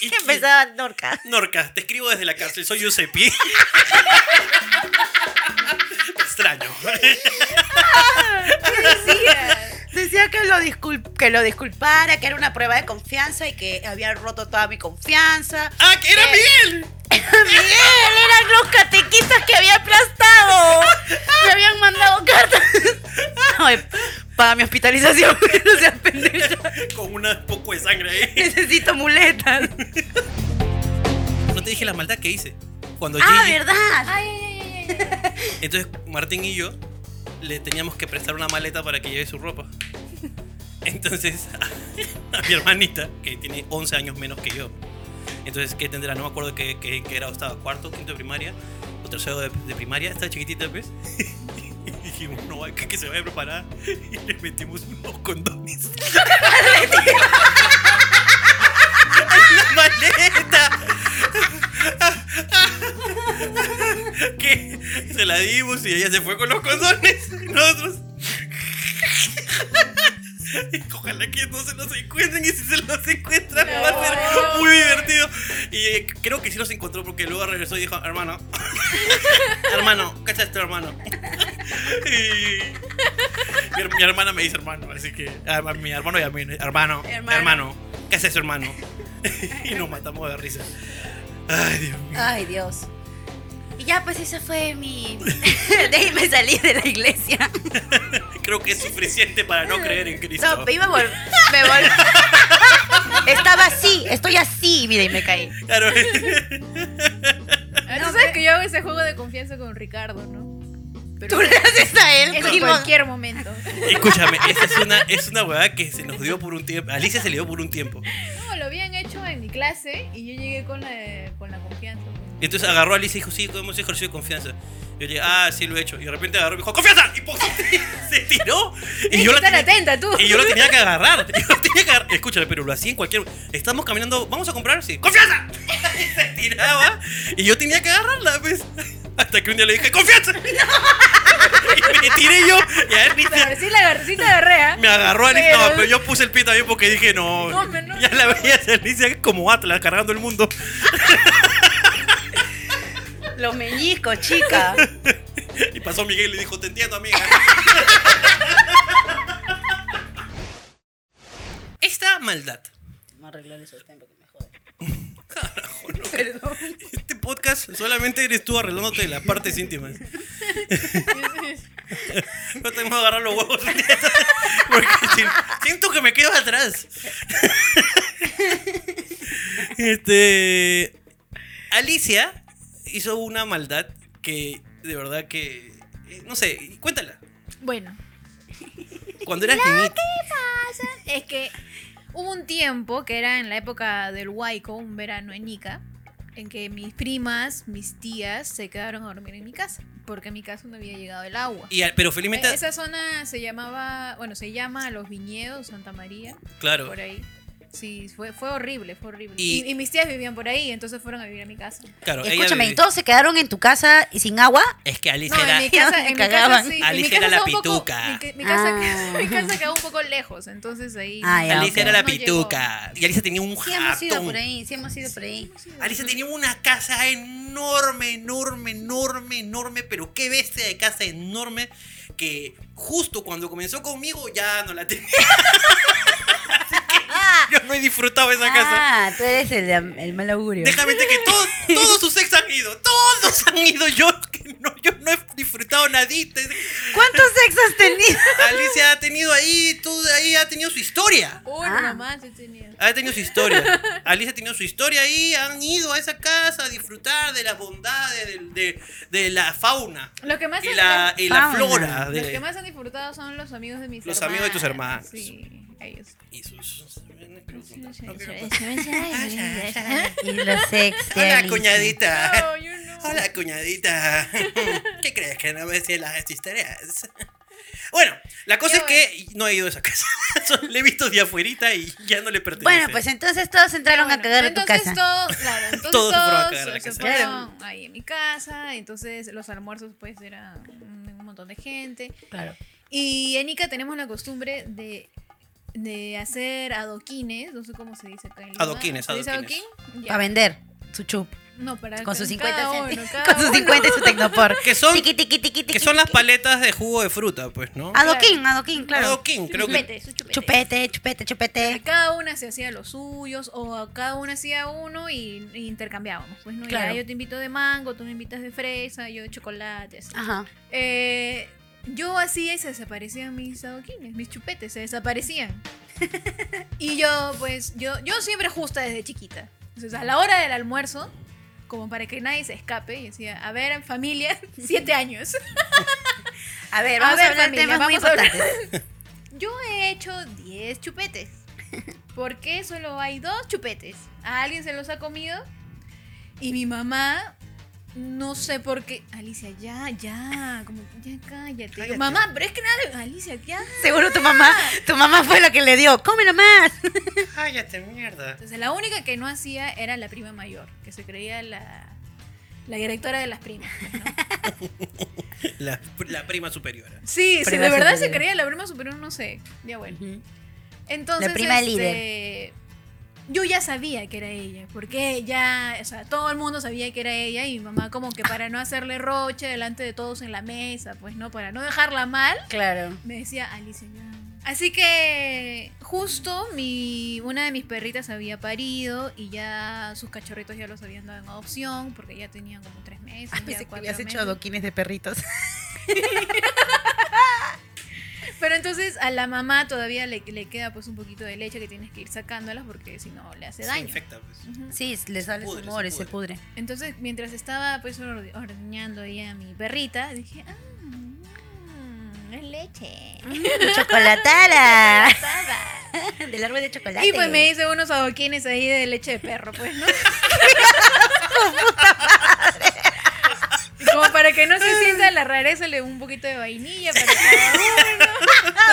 Speaker 2: ¿Y qué?
Speaker 1: empezaba Norca.
Speaker 2: Norca, te escribo desde la cárcel, soy Giuseppe. Extraño.
Speaker 1: Decía que lo, discul- que lo disculpara, que era una prueba de confianza y que había roto toda mi confianza.
Speaker 2: ¡Ah, que era
Speaker 1: Eh,
Speaker 2: Miguel!
Speaker 1: Miguel, eran los catequistas que había aplastado. Me habían mandado cartas Paga mi hospitalización, no seas pendeja.
Speaker 2: Con un poco de sangre ahí.
Speaker 1: Necesito muletas.
Speaker 2: No te dije la maldad que hice. Cuando
Speaker 1: Ah,
Speaker 2: Gigi-
Speaker 1: ¿verdad?
Speaker 3: Ay, ay, ay, ay.
Speaker 2: Entonces Martín y yo le teníamos que prestar una maleta para que lleve su ropa. Entonces a, mi hermanita, que tiene 11 años menos que yo, entonces ¿qué tendrá? No me acuerdo qué, qué, qué estaba, cuarto, quinto de primaria, o tercero de, de primaria, estaba chiquitita, ¿ves? Y dijimos, no, hay que, que se vaya a preparar. Y le metimos unos condones. ¡En la maleta! que se la dimos y ella se fue con los condones. Y nosotros. Ojalá que no se los encuentren y si se los encuentran va a ser muy divertido. Y eh, creo que sí los encontró porque luego regresó y dijo, hermano, hermano, cacha esto, hermano. y mi, her- mi hermana me dice hermano, así que a, mi hermano y a mí, hermano,
Speaker 1: Hermano.
Speaker 2: hermano, ¿qué haces hermano? y nos matamos de risa. Ay, Dios mío.
Speaker 1: Ay, Dios. Y ya, pues esa fue mi. De ahí me salí de la iglesia.
Speaker 2: Creo que es suficiente para no creer en Cristo.
Speaker 1: No, me iba a vol- Me vol- Estaba así, estoy así. Mira, y me caí.
Speaker 2: Claro.
Speaker 3: Ah, Tú sabes que yo hago ese juego de confianza con Ricardo, ¿no? Pero
Speaker 1: Tú le haces a él.
Speaker 3: es en cualquier momento.
Speaker 2: Escúchame, esa es una, es una huevada que se nos dio por un tiempo. A Alicia se le dio por un tiempo.
Speaker 3: No, lo habían hecho en mi clase y yo llegué con la, con la confianza.
Speaker 2: Y entonces agarró a Alicia y dijo, sí, hemos ejercido confianza. Yo le dije, ah, sí lo he hecho. Y de repente agarró y dijo, ¡confianza! Y ¡pum! se tiró. Y
Speaker 3: Tienes
Speaker 2: yo,
Speaker 3: que
Speaker 2: la
Speaker 3: estar
Speaker 2: tenía,
Speaker 3: atenta tú.
Speaker 2: y yo lo tenía que agarrar. Yo lo tenía que agarrar. Escúchame, pero lo hacía en cualquier. Estamos caminando, ¿vamos a comprar? Sí. ¡Confianza! Y se tiraba. Y yo tenía que agarrarla, ¿ves? Hasta que un día le dije, ¡confianza! Y me tiré yo. Y a Alicia
Speaker 3: Pero sí, la agarré, sí te agarré, ¿ah?
Speaker 2: me agarró Alicia.
Speaker 3: Pero-
Speaker 2: No, pero yo puse el pie también porque dije, no.
Speaker 3: No, me- no.
Speaker 2: ya la veía Alicia como Atlas cargando el mundo.
Speaker 1: Los meñiscos, chica.
Speaker 2: Y pasó Miguel y le dijo, te entiendo, amiga. Esta maldad.
Speaker 1: Vamos a arreglar eso del tiempo que me jode.
Speaker 2: Carajo, no.
Speaker 1: Perdón.
Speaker 2: Podcast solamente eres tú arreglándote las partes íntimas. No tengo que agarrar los huevos. Porque si- siento que me quedo atrás. Este. Alicia hizo una maldad que de verdad que. eh, No sé, cuéntala.
Speaker 3: Bueno,
Speaker 2: Cuando eras niñita.
Speaker 3: es que hubo un tiempo que era en la época del Huayco, un verano en Ica, en que mis primas, mis tías se quedaron a dormir en mi casa, porque en mi casa no había llegado el agua.
Speaker 2: Y, a- pero felizmente.
Speaker 3: Esa zona se llamaba, bueno, se llama Los Viñedos, Santa María,
Speaker 2: Claro.
Speaker 3: por ahí. Sí, fue, fue horrible, fue horrible.
Speaker 2: Y-
Speaker 3: Y, y mis tías vivían por ahí, entonces fueron a vivir a mi casa.
Speaker 2: Claro,
Speaker 1: Escúchame, ¿y todos se quedaron en tu casa y sin agua?
Speaker 2: Es que Alicia
Speaker 3: No,
Speaker 2: era.
Speaker 3: en mi casa, en mi casa
Speaker 1: cagaban.
Speaker 3: sí. en mi
Speaker 2: Alicia
Speaker 3: casa
Speaker 2: era la
Speaker 3: poco-
Speaker 2: pituca.
Speaker 3: Mi, ca- mi casa,
Speaker 1: Ah.
Speaker 3: mi casa quedaba un poco lejos, entonces ahí.
Speaker 1: Ah, ya,
Speaker 2: Alicia
Speaker 1: ok.
Speaker 2: era la
Speaker 3: no
Speaker 2: pituca. Y Alicia tenía un
Speaker 1: Sí hemos ido
Speaker 2: jatón.
Speaker 1: por ahí, sí hemos ido por ahí.
Speaker 2: Alicia tenía una casa enorme, enorme, enorme, enorme, pero qué bestia de casa enorme que justo cuando comenzó conmigo ya no la tenía. Yo no he disfrutado esa casa.
Speaker 1: Ah, tú eres el, de- el mal augurio.
Speaker 2: Déjame decirte que todos, todos sus ex han ido, todos han ido. Yo, que no, yo no he disfrutado nadita.
Speaker 1: ¿Cuántos ex has tenido?
Speaker 2: Alicia ha tenido ahí, todo ahí ha tenido su historia.
Speaker 3: Uno
Speaker 1: Ah.
Speaker 3: nomás he tenido.
Speaker 2: Ha tenido su historia. Alicia ha tenido su historia ahí. Han ido a esa casa a disfrutar de las bondades de, de- de la fauna
Speaker 3: Los que más
Speaker 2: y
Speaker 3: han-
Speaker 2: la, y la
Speaker 1: Fauna.
Speaker 2: flora.
Speaker 3: Los que más han disfrutado son los amigos de mis
Speaker 2: Los amigos de tus hermanos.
Speaker 3: Sí, ellos.
Speaker 2: y sus-
Speaker 1: Y los ex
Speaker 2: Hola, cuñadita.
Speaker 3: No, yo no.
Speaker 2: Hola, cuñadita. ¿Qué crees que no me decían las historias? Bueno, la cosa es que no he ido a esa casa. Le he visto de afuerita y ya no le pertenece.
Speaker 1: Bueno, pues entonces todos entraron
Speaker 3: Bueno,
Speaker 1: a cagar a tu
Speaker 3: entonces
Speaker 1: casa.
Speaker 3: Todos, claro, entonces
Speaker 2: Todos
Speaker 3: todos,
Speaker 2: se fueron a cagar a la
Speaker 3: se
Speaker 2: casa.
Speaker 3: fueron ahí en mi casa, entonces los almuerzos pues era un, un montón de gente.
Speaker 1: Claro.
Speaker 3: Y en Ica tenemos la costumbre de, de hacer adoquines, no sé cómo se dice acá en Lima.
Speaker 2: Adoquines,
Speaker 3: ¿Se dice
Speaker 2: adoquines.
Speaker 3: adoquín?
Speaker 1: Para vender su chup.
Speaker 3: No, para
Speaker 1: Con sus
Speaker 3: cada
Speaker 1: 50
Speaker 3: uno,
Speaker 1: Con sus
Speaker 3: uno.
Speaker 1: 50 y su tecnopor.
Speaker 2: Que son-
Speaker 1: Tiqui, tiqui, tiqui,
Speaker 2: que son las paletas de jugo de fruta, pues, ¿no?
Speaker 1: Adoquín, adoquín, claro.
Speaker 2: Adoquín, creo que.
Speaker 3: Chupete, su chupete.
Speaker 1: Chupete, chupete, chupete.
Speaker 3: Cada una se hacía los suyos o cada una hacía uno y, y intercambiábamos. Pues no,
Speaker 1: Claro.
Speaker 3: ya yo te invito de mango, tú me invitas de fresa, yo de chocolate. así.
Speaker 1: Ajá.
Speaker 3: Eh, yo hacía y se desaparecían mis adoquines, mis chupetes, se desaparecían. y yo, pues, yo, yo siempre justa desde chiquita. Entonces, a la hora del almuerzo, como para que nadie se escape, y decía, a ver, familia, siete años.
Speaker 1: A ver,
Speaker 3: A
Speaker 1: vamos a,
Speaker 3: ver,
Speaker 1: hablar de
Speaker 3: familia,
Speaker 1: temas muy
Speaker 3: vamos a hablar.
Speaker 1: importantes.
Speaker 3: Yo he hecho 10 chupetes. ¿Por qué solo hay dos chupetes? A alguien se los ha comido y mi mamá, no sé por qué. Alicia, ya, ya, como, ya cállate. Mamá, pero es que nada, Alicia, ya.
Speaker 1: Seguro tu mamá, tu mamá fue la que le dio, cómelo más.
Speaker 2: Cállate, mierda.
Speaker 3: Entonces la única que no hacía era la prima mayor, que se creía la, la directora de las primas. pues, ¿no?
Speaker 2: La, la prima superiora.
Speaker 3: Sí, sí,
Speaker 1: Prima
Speaker 3: de verdad se creía la prima superior, no sé. Ya bueno. Entonces,
Speaker 1: La prima
Speaker 3: este,
Speaker 1: líder.
Speaker 3: Yo ya sabía que era ella, porque ya, o sea, todo el mundo sabía que era ella y mi mamá como que para no hacerle roche delante de todos en la mesa, pues no, para no dejarla mal,
Speaker 1: Claro.
Speaker 3: me decía Alicia ya. Así que justo mi una de mis perritas había parido y ya sus cachorritos ya los habían dado en adopción porque ya tenían como tres meses.
Speaker 1: Ah,
Speaker 3: ya
Speaker 1: pensé que habías hecho adoquines de perritos.
Speaker 3: Pero entonces a la mamá todavía le, le queda pues un poquito de leche que tienes que ir sacándolas porque si no le hace
Speaker 2: Se
Speaker 3: daño.
Speaker 2: infecta, pues.
Speaker 1: Sí, le sale
Speaker 2: pudre,
Speaker 1: su humor,
Speaker 2: se
Speaker 1: se pudre.
Speaker 3: Entonces mientras estaba pues orde- ordeñando ahí a mi perrita, dije, ah, mm, es leche.
Speaker 1: Chocolatada. Del árbol de chocolate.
Speaker 3: Y pues me hice unos adoquines ahí de leche de perro, pues, ¿no? Como para que no se sienta la rareza, le un poquito de vainilla para cada uno.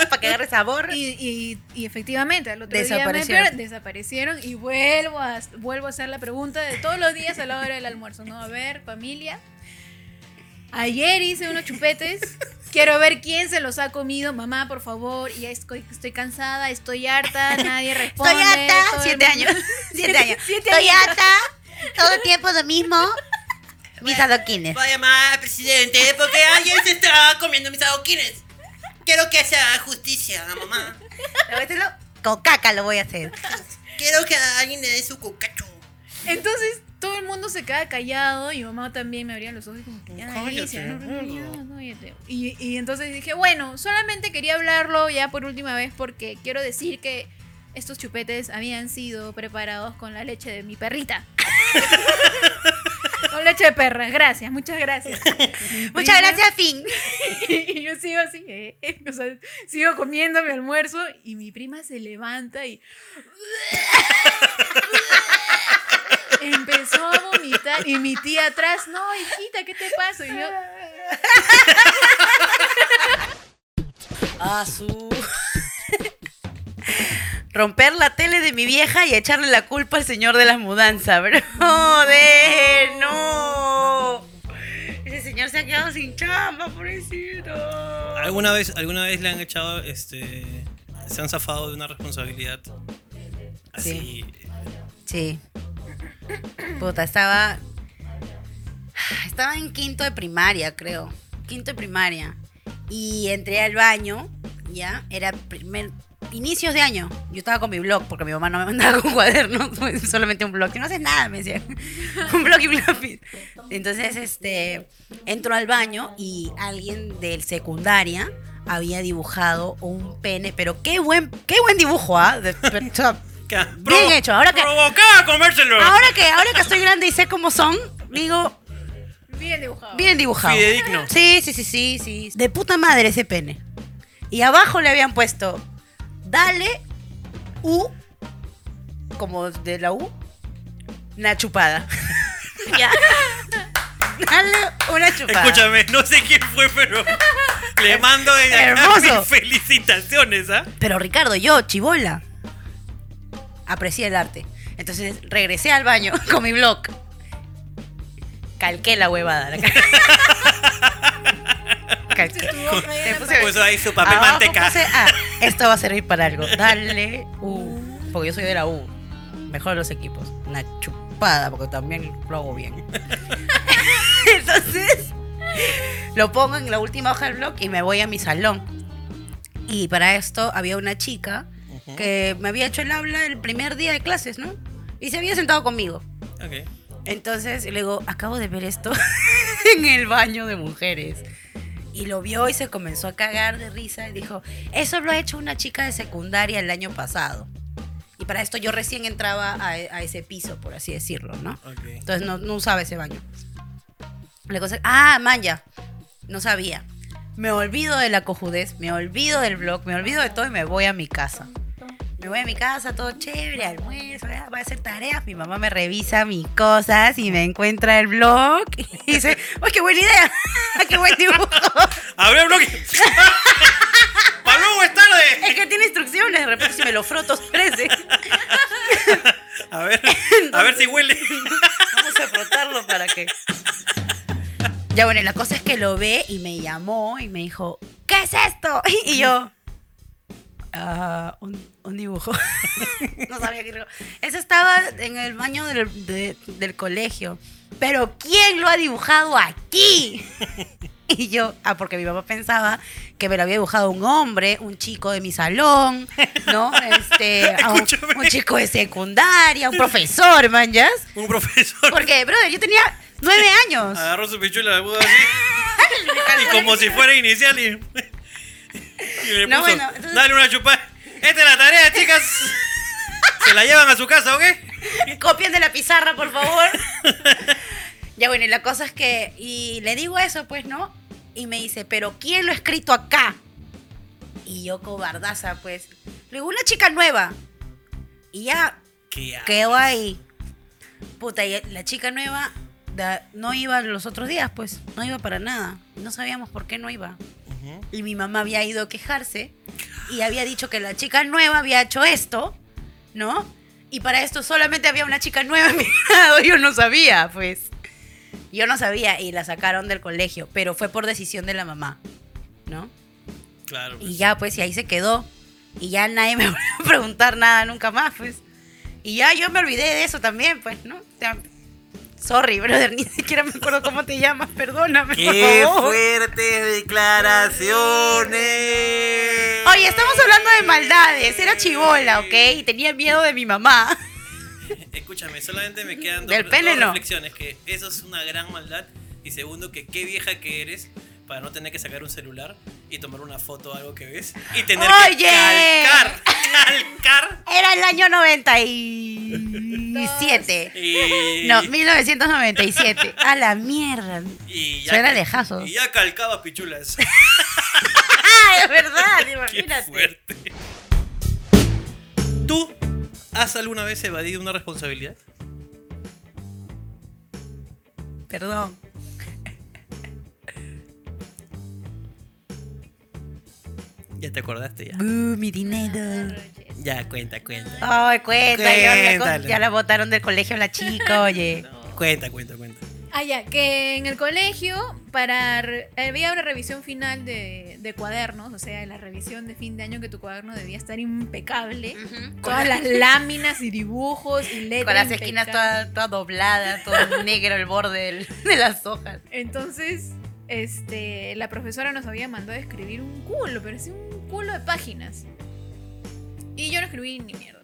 Speaker 1: Para que agarre sabor.
Speaker 3: Y, y- y efectivamente, al otro día me
Speaker 1: Desaparecieron.
Speaker 3: desaparecieron y vuelvo a, vuelvo a hacer la pregunta de todos los días a la hora del almuerzo, ¿no? A ver, familia. Ayer hice unos chupetes. Quiero ver quién se los ha comido. Mamá, por favor. Ya estoy, estoy cansada, estoy harta, nadie responde.
Speaker 1: Estoy harta. Siete años. Siete años.
Speaker 3: Siete
Speaker 1: Estoy
Speaker 3: años.
Speaker 1: harta. Todo el tiempo lo mismo. Mis adoquines.
Speaker 2: Voy a llamar al presidente porque alguien se está comiendo mis adoquines. Quiero que sea justicia, mamá.
Speaker 1: Lo voy a hacerlo Con caca lo voy a hacer.
Speaker 2: Quiero que alguien le dé su cocacho.
Speaker 3: Entonces todo el mundo se queda callado y mi mamá también me abría los ojos y como que ya,
Speaker 2: Cállate,
Speaker 3: Alicia, no, no,
Speaker 2: gordo.
Speaker 3: no, cállate". Y, y entonces dije, bueno, solamente quería hablarlo ya por última vez porque quiero decir que estos chupetes habían sido preparados con la leche de mi perrita. con leche de perra, gracias, muchas gracias.
Speaker 1: Muchas gracias, Fin.
Speaker 3: y yo sigo así, eh, eh, o sea, sigo comiendo mi almuerzo y mi prima se levanta y empezó a vomitar y mi tía atrás, no, hijita, ¿qué te pasa? Y yo,
Speaker 1: A su. Romper la tele de mi vieja y echarle la culpa al señor de las mudanzas, bro. ¡Joder! ¡No! Ese señor se ha quedado sin chamba, pobrecito.
Speaker 2: ¿Alguna vez, ¿Alguna vez le han echado, este, se han zafado de una responsabilidad así?
Speaker 1: Sí. Puta, estaba. Estaba en quinto de primaria, creo. Quinto de primaria. Y entré al baño, ya. Era primer. Inicios de año. Yo estaba con mi blog, porque mi mamá no me mandaba con cuadernos, pues, solamente un blog. Que no haces nada, me decía. un blog y un lápiz. Entonces, este. Entro al baño y alguien del secundaria había dibujado un pene, pero qué buen, qué buen dibujo, ¿ah? Bien hecho, ahora que-
Speaker 2: Provocaba a comérselo.
Speaker 1: Ahora que, ahora que estoy grande y sé cómo son, digo,
Speaker 3: bien dibujado.
Speaker 1: bien dibujado.
Speaker 2: Fidedigno.
Speaker 1: Sí, sí, sí, sí, sí. De puta madre ese pene. Y abajo le habían puesto, dale U, como de la U, una chupada. ya. Dale una chupada.
Speaker 2: Escúchame, no sé quién fue, pero le mando de
Speaker 1: Hermoso.
Speaker 2: mis felicitaciones, ¿ah?
Speaker 1: Pero Ricardo, yo, chivola, aprecié el arte. Entonces regresé al baño con mi blog. Calqué la huevada. La ca- Calqué. Te puse-
Speaker 2: Puso ahí su papel
Speaker 1: abajo
Speaker 2: manteca.
Speaker 1: puse, ah, esto va a servir para algo. Dale U. Porque yo soy de la U. Mejor de los equipos. Una chupada, porque también lo hago bien. Entonces, lo pongo en la última hoja del blog y me voy a mi salón. Y para esto había una chica que me había hecho el habla el primer día de clases, ¿no? Y se había sentado conmigo.
Speaker 2: Ok.
Speaker 1: Entonces le digo, acabo de ver esto en el baño de mujeres. Y lo vio y se comenzó a cagar de risa y dijo, eso lo ha hecho una chica de secundaria el año pasado. Y para esto yo recién entraba a, a ese piso, por así decirlo, ¿no? Entonces no, no usaba ese baño. La cosa, ah, man, ya. No sabía. Me olvido de la cojudez, me olvido del blog, me olvido de todo y me voy a mi casa. Me voy a mi casa, todo chévere, almuerzo, voy a hacer tareas. Mi mamá me revisa mis cosas y me encuentra el blog y dice, ¡ay, qué buena idea! ¡Qué buen dibujo!
Speaker 2: ¡Abre el bloque! ¡Para es tarde!
Speaker 1: Es que tiene instrucciones, de repente si me lo froto, crece.
Speaker 2: A ver, a ver si huele.
Speaker 1: Vamos a frotarlo para que. Ya bueno, la cosa es que lo ve y me llamó y me dijo, ¿qué es esto? Y yo, "Ah, un, un dibujo. no sabía qué era. Eso estaba en el baño del, de- del colegio. Pero ¿quién lo ha dibujado aquí? Y yo, ah, porque mi mamá pensaba que me lo había dibujado un hombre, un chico de mi salón, ¿no? Este, un, chico de secundaria, un profesor, man.
Speaker 2: Un profesor
Speaker 1: Porque, brother, yo tenía nueve años.
Speaker 2: agarró su pichula de así. y como si fuera inicial y. y le
Speaker 1: No, bueno, entonces-
Speaker 2: Dale una chupada. Esta es la tarea, chicas. ¿Se la llevan a su casa o qué?
Speaker 1: Copien de la pizarra, por favor. ya bueno, y la cosa es que, y le digo eso, pues, ¿no? Y me dice, pero ¿quién lo ha escrito acá? Y yo cobardaza, pues. Le digo, una chica nueva. Y ya
Speaker 2: ¿Qué
Speaker 1: quedó ahí. Puta, y la chica nueva no iba los otros días, pues. No iba para nada. No sabíamos por qué no iba. Y mi mamá había ido a quejarse y había dicho que la chica nueva había hecho esto, ¿no? Y para esto solamente había una chica nueva en mi grado, yo no sabía, pues. Yo no sabía y la sacaron del colegio, pero fue por decisión de la mamá, ¿no?
Speaker 2: Claro. pues.
Speaker 1: Y ya, pues, y ahí se quedó. Y ya nadie me volvió a preguntar nada nunca más, pues. Y ya yo me olvidé de eso también, pues, ¿no? O sea, sorry, brother, ni siquiera me acuerdo cómo te llamas, perdóname, por
Speaker 2: ¡Qué
Speaker 1: favor.
Speaker 2: fuertes declaraciones!
Speaker 1: Oye, estamos hablando de maldades. Era chivola, ¿ok? Y tenía miedo de mi mamá.
Speaker 2: Escúchame, solamente me quedan dos,
Speaker 1: Del pene
Speaker 2: dos
Speaker 1: no.
Speaker 2: reflexiones. Que eso es una gran maldad. Y segundo, que qué vieja que eres para no tener que sacar un celular y tomar una foto de algo que ves. Y tener
Speaker 1: ¡Oye!
Speaker 2: que calcar, calcar.
Speaker 1: Era el año 97.
Speaker 2: Y,
Speaker 1: No, 1997. A la mierda.
Speaker 2: y
Speaker 1: suena
Speaker 2: cal-
Speaker 1: lejazos.
Speaker 2: Y ya calcaba pichulas.
Speaker 1: Es verdad,
Speaker 2: Qué
Speaker 1: imagínate.
Speaker 2: fuerte. ¿Tú has alguna vez evadido una responsabilidad?
Speaker 1: Perdón.
Speaker 2: Ya te acordaste ya.
Speaker 1: Uh, mi dinero.
Speaker 2: Ya, cuenta, cuenta.
Speaker 1: Ay, cuenta. ya la-
Speaker 2: Cuéntalo.
Speaker 1: Ya la botaron del colegio la chica, oye.
Speaker 2: Cuenta, cuenta, cuenta.
Speaker 3: Ah, ya, que en el colegio, para re- había una revisión final de, de cuadernos, o sea, la revisión de fin de año que tu cuaderno debía estar impecable. Todas las láminas y dibujos y letras.
Speaker 1: Con las esquinas todas toda dobladas, todo negro el borde del- de las hojas.
Speaker 3: Entonces, este, la profesora nos había mandado a escribir un culo, pero sí un culo de páginas. Y yo no escribí ni mierda.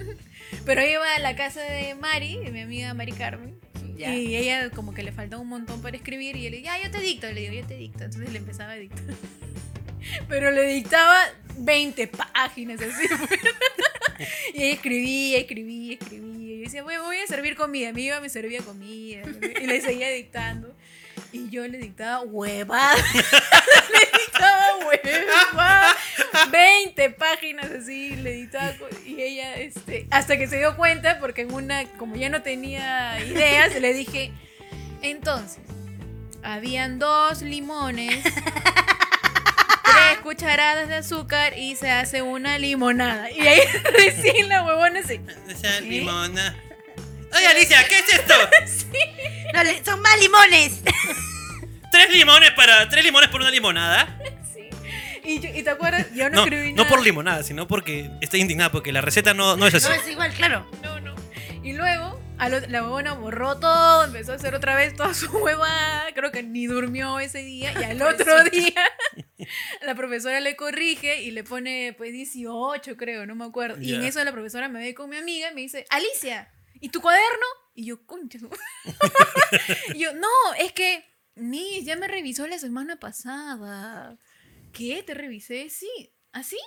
Speaker 3: Pero iba a la casa de Mari, de mi amiga Mari Carmen.
Speaker 1: Ya.
Speaker 3: Y ella como que le faltaba un montón para escribir y yo le digo, ya, yo te dicto, le digo, yo te dicto. Entonces le empezaba a dictar. Pero le dictaba 20 páginas así. y ella escribía, escribía, escribía. Y yo decía, bueno, voy a servir comida. Me iba, me servía comida. Y le seguía dictando. Y yo le dictaba huevada. Páginas así, le dictaba. co- Y ella, este, hasta que se dio cuenta, porque en una, como ya no tenía ideas, le dije, entonces, habían dos limones, tres cucharadas de azúcar y se hace una limonada. Y ahí recién la huevona.
Speaker 2: Esa
Speaker 3: ¿Qué?
Speaker 2: limona. Oye, Alicia, ¿qué es esto?
Speaker 1: No, son más limones.
Speaker 2: ¿Tres limones para. tres limones por una limonada?
Speaker 3: Y, yo- y te acuerdas, yo no,
Speaker 2: No,
Speaker 3: escribí
Speaker 2: no por limonada, sino porque estoy indignada, porque la receta no, no es así.
Speaker 1: No es igual, claro.
Speaker 3: No, no. Y luego, a lo- la huevona borró todo, empezó a hacer otra vez toda su huevada. Creo que ni durmió ese día. Y al otro día, la profesora le corrige y le pone, pues, 18, creo, no me acuerdo. Y en eso la profesora me ve con mi amiga y me dice, Alicia, ¿y tu cuaderno? Y yo, concha. su-". y yo, no, es que Nis, ya me revisó la semana pasada. ¿Qué? ¿Te revisé? Sí. ¿Así?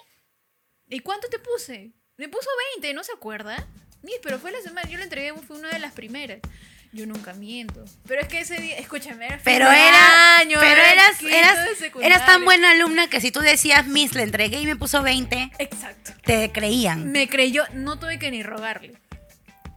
Speaker 3: ¿Y cuánto te puse? Me puso 20, ¿no se acuerda? Nis, pero fue la semana, yo lo entregué, fue una de las primeras. Yo nunca miento. Pero es que ese día, escúchame, era
Speaker 1: Pero era,
Speaker 3: año,
Speaker 1: pero
Speaker 3: era
Speaker 1: eras, eras, eras tan buena alumna que si tú decías, Miss, le entregué y me puso 20,
Speaker 3: Exacto.
Speaker 1: te creían.
Speaker 3: Me creyó, no tuve que ni rogarle.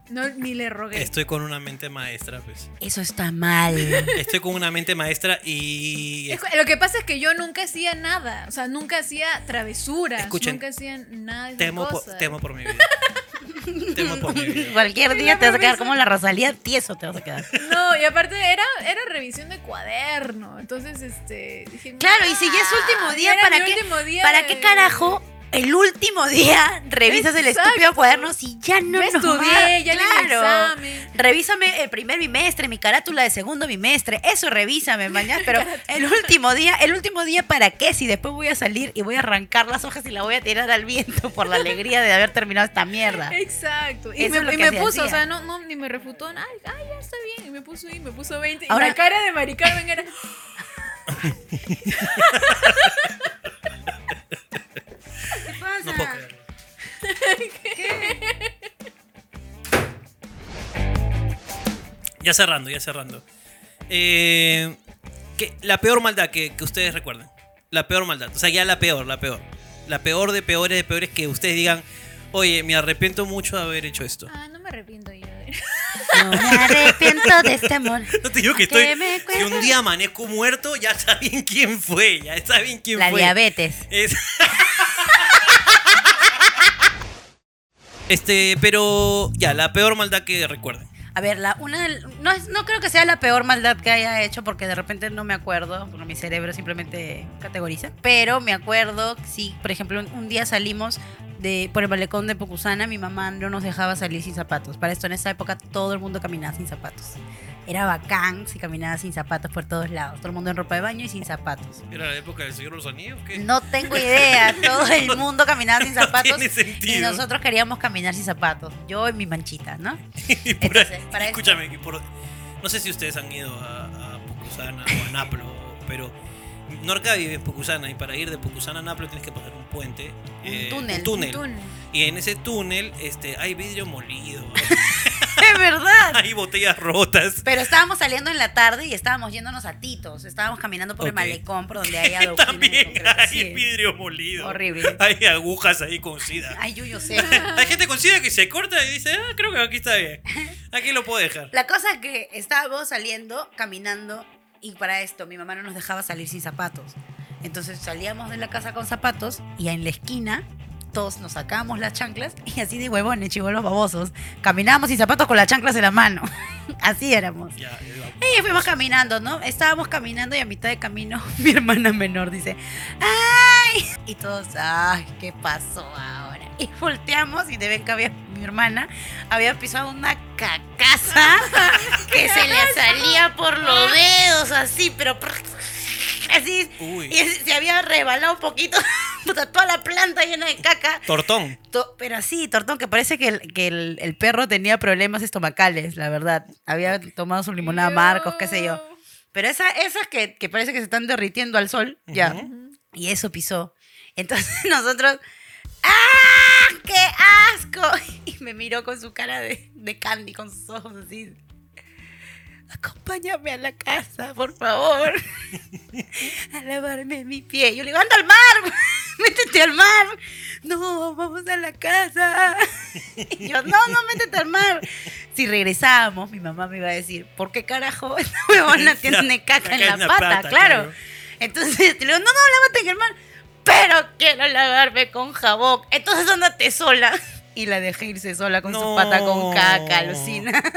Speaker 3: No, ni le rogué.
Speaker 2: Estoy con una mente maestra, pues.
Speaker 1: Eso está mal.
Speaker 2: Estoy con una mente maestra y.
Speaker 3: Es Lo que pasa es que yo nunca hacía nada, o sea, nunca hacía travesuras,
Speaker 2: Escuchen,
Speaker 3: nunca hacía nada de
Speaker 2: Temo por, temo por mi vida. temo por mi vida.
Speaker 1: Cualquier día
Speaker 3: la
Speaker 1: te vas a quedar como la Rosalía, tieso te vas a quedar.
Speaker 3: No, y aparte era, era revisión de cuaderno, entonces este dije,
Speaker 1: Claro, y si ya es último
Speaker 3: "Ah,
Speaker 1: día, ¿para qué,
Speaker 3: último día
Speaker 1: ¿para
Speaker 3: de-
Speaker 1: qué carajo el último día revisas el estúpido cuaderno si ya no
Speaker 3: Me estudié, ya
Speaker 1: Claro.
Speaker 3: examen.
Speaker 1: Revísame el primer bimestre, mi carátula de segundo bimestre, eso revísame mañana, pero el último día, el último día para qué si después voy a salir y voy a arrancar las hojas y la voy a tirar al viento por la alegría de haber terminado esta mierda.
Speaker 3: Exacto. Y
Speaker 1: Eso
Speaker 3: me,
Speaker 1: es lo
Speaker 3: y
Speaker 1: que
Speaker 3: me
Speaker 1: se
Speaker 3: puso, o sea, no, no, ni me refutó nada. Ay, ya está bien. Y me puso y me puso 20.
Speaker 1: Ahora-
Speaker 3: y la cara de Mari Carmen era.
Speaker 2: No puedo creerlo. Ya cerrando, ya cerrando. Eh, ¿qué- la peor maldad que, que ustedes recuerden. La peor maldad. O sea, ya la peor, la peor. La peor de peores de peores que ustedes digan, oye, me arrepiento mucho de haber hecho esto.
Speaker 3: Ah, no me arrepiento yo. de-
Speaker 1: No me arrepiento de este amor.
Speaker 2: No te digo que
Speaker 1: ¿A qué
Speaker 2: estoy.
Speaker 1: me
Speaker 2: Si un día amanezco muerto, ya saben quién fue. Ya saben quién
Speaker 1: La
Speaker 2: fue.
Speaker 1: diabetes.
Speaker 2: Es- este, pero ya, la peor maldad que recuerden.
Speaker 1: A ver, la, una no, es- no creo que sea la peor maldad que haya hecho porque de repente no me acuerdo, mi cerebro simplemente categoriza. Pero me acuerdo, sí, por ejemplo, un, un día salimos de, por el malecón de Pocusana, mi mamá no nos dejaba salir sin zapatos. Para esto en esa época todo el mundo caminaba sin zapatos. Era bacán si caminaba sin zapatos por todos lados. Todo el mundo en ropa de baño y sin zapatos.
Speaker 2: ¿Era la época del Señor de los Anillos? ¿Qué?
Speaker 1: No tengo idea. Todo el mundo caminaba sin
Speaker 2: No
Speaker 1: zapatos.
Speaker 2: tiene
Speaker 1: y nosotros queríamos caminar sin zapatos. Yo y mi manchita, ¿no?
Speaker 2: Y por
Speaker 1: Entonces,
Speaker 2: ahí-
Speaker 1: para
Speaker 2: escúchame, por- no sé si ustedes han ido a, a Pocusana o a Naplo, pero Norca vive en Pocusana y para ir de Pocusana a Naplo tienes que pasar un puente. eh,
Speaker 1: túnel.
Speaker 2: Un túnel.
Speaker 3: Túnel.
Speaker 2: Y en ese túnel este, hay vidrio molido,
Speaker 1: Es verdad.
Speaker 2: hay botellas rotas.
Speaker 1: Pero estábamos saliendo en la tarde y estábamos yéndonos a Titos. Estábamos caminando por el malecón, por donde hay adoquines.
Speaker 2: También hay
Speaker 1: Sí.
Speaker 2: vidrio molido.
Speaker 1: Horrible.
Speaker 2: Hay agujas ahí con sida.
Speaker 1: Ay, yo, yo sé.
Speaker 2: Hay gente con sida que se corta y dice, ah, creo que aquí está bien. Aquí lo puedo dejar.
Speaker 1: La cosa es que estábamos saliendo, caminando, y para esto mi mamá no nos dejaba salir sin zapatos. Entonces salíamos de la casa con zapatos y en la esquina todos nos sacábamos las chanclas y así de huevones, chivolos babosos. Caminábamos sin zapatos con las chanclas en la mano. así éramos.
Speaker 2: Ya.
Speaker 1: Y fuimos caminando, ¿no? Estábamos caminando y a mitad de camino mi hermana menor dice, ¡ay! Y todos, ¡ay! ¿Qué pasó ahora? Y volteamos y de ven que había mi hermana había pisado una cacaza que se le salía por los dedos así, pero así.
Speaker 2: Uy.
Speaker 1: Y se había rebalado un poquito, toda la planta llena de caca.
Speaker 2: Tortón.
Speaker 1: To- pero así, Tortón, que parece que, el, que el, el perro tenía problemas estomacales, la verdad. Había tomado su limonada Marcos, qué sé yo. Pero esa, esas que, que parece que se están derritiendo al sol, ya.
Speaker 2: Ujú.
Speaker 1: Y eso pisó. Entonces nosotros, ¡ah! ¡Qué asco! Y me miró con su cara de, de candy, con sus ojos así. Acompáñame a la casa, por favor. A lavarme mi pie. Yo le digo, anda al mar, métete al mar. No, vamos a la casa. Y yo, no, no, métete al mar. Si regresábamos, mi mamá me iba a decir, ¿por qué carajo esta huevona tiene caca en la pata? claro. Entonces le digo, no, no, lávate en el mar. Pero quiero lavarme con jabón. Entonces ándate sola. Y la dejé irse sola con su pata con caca, alucina.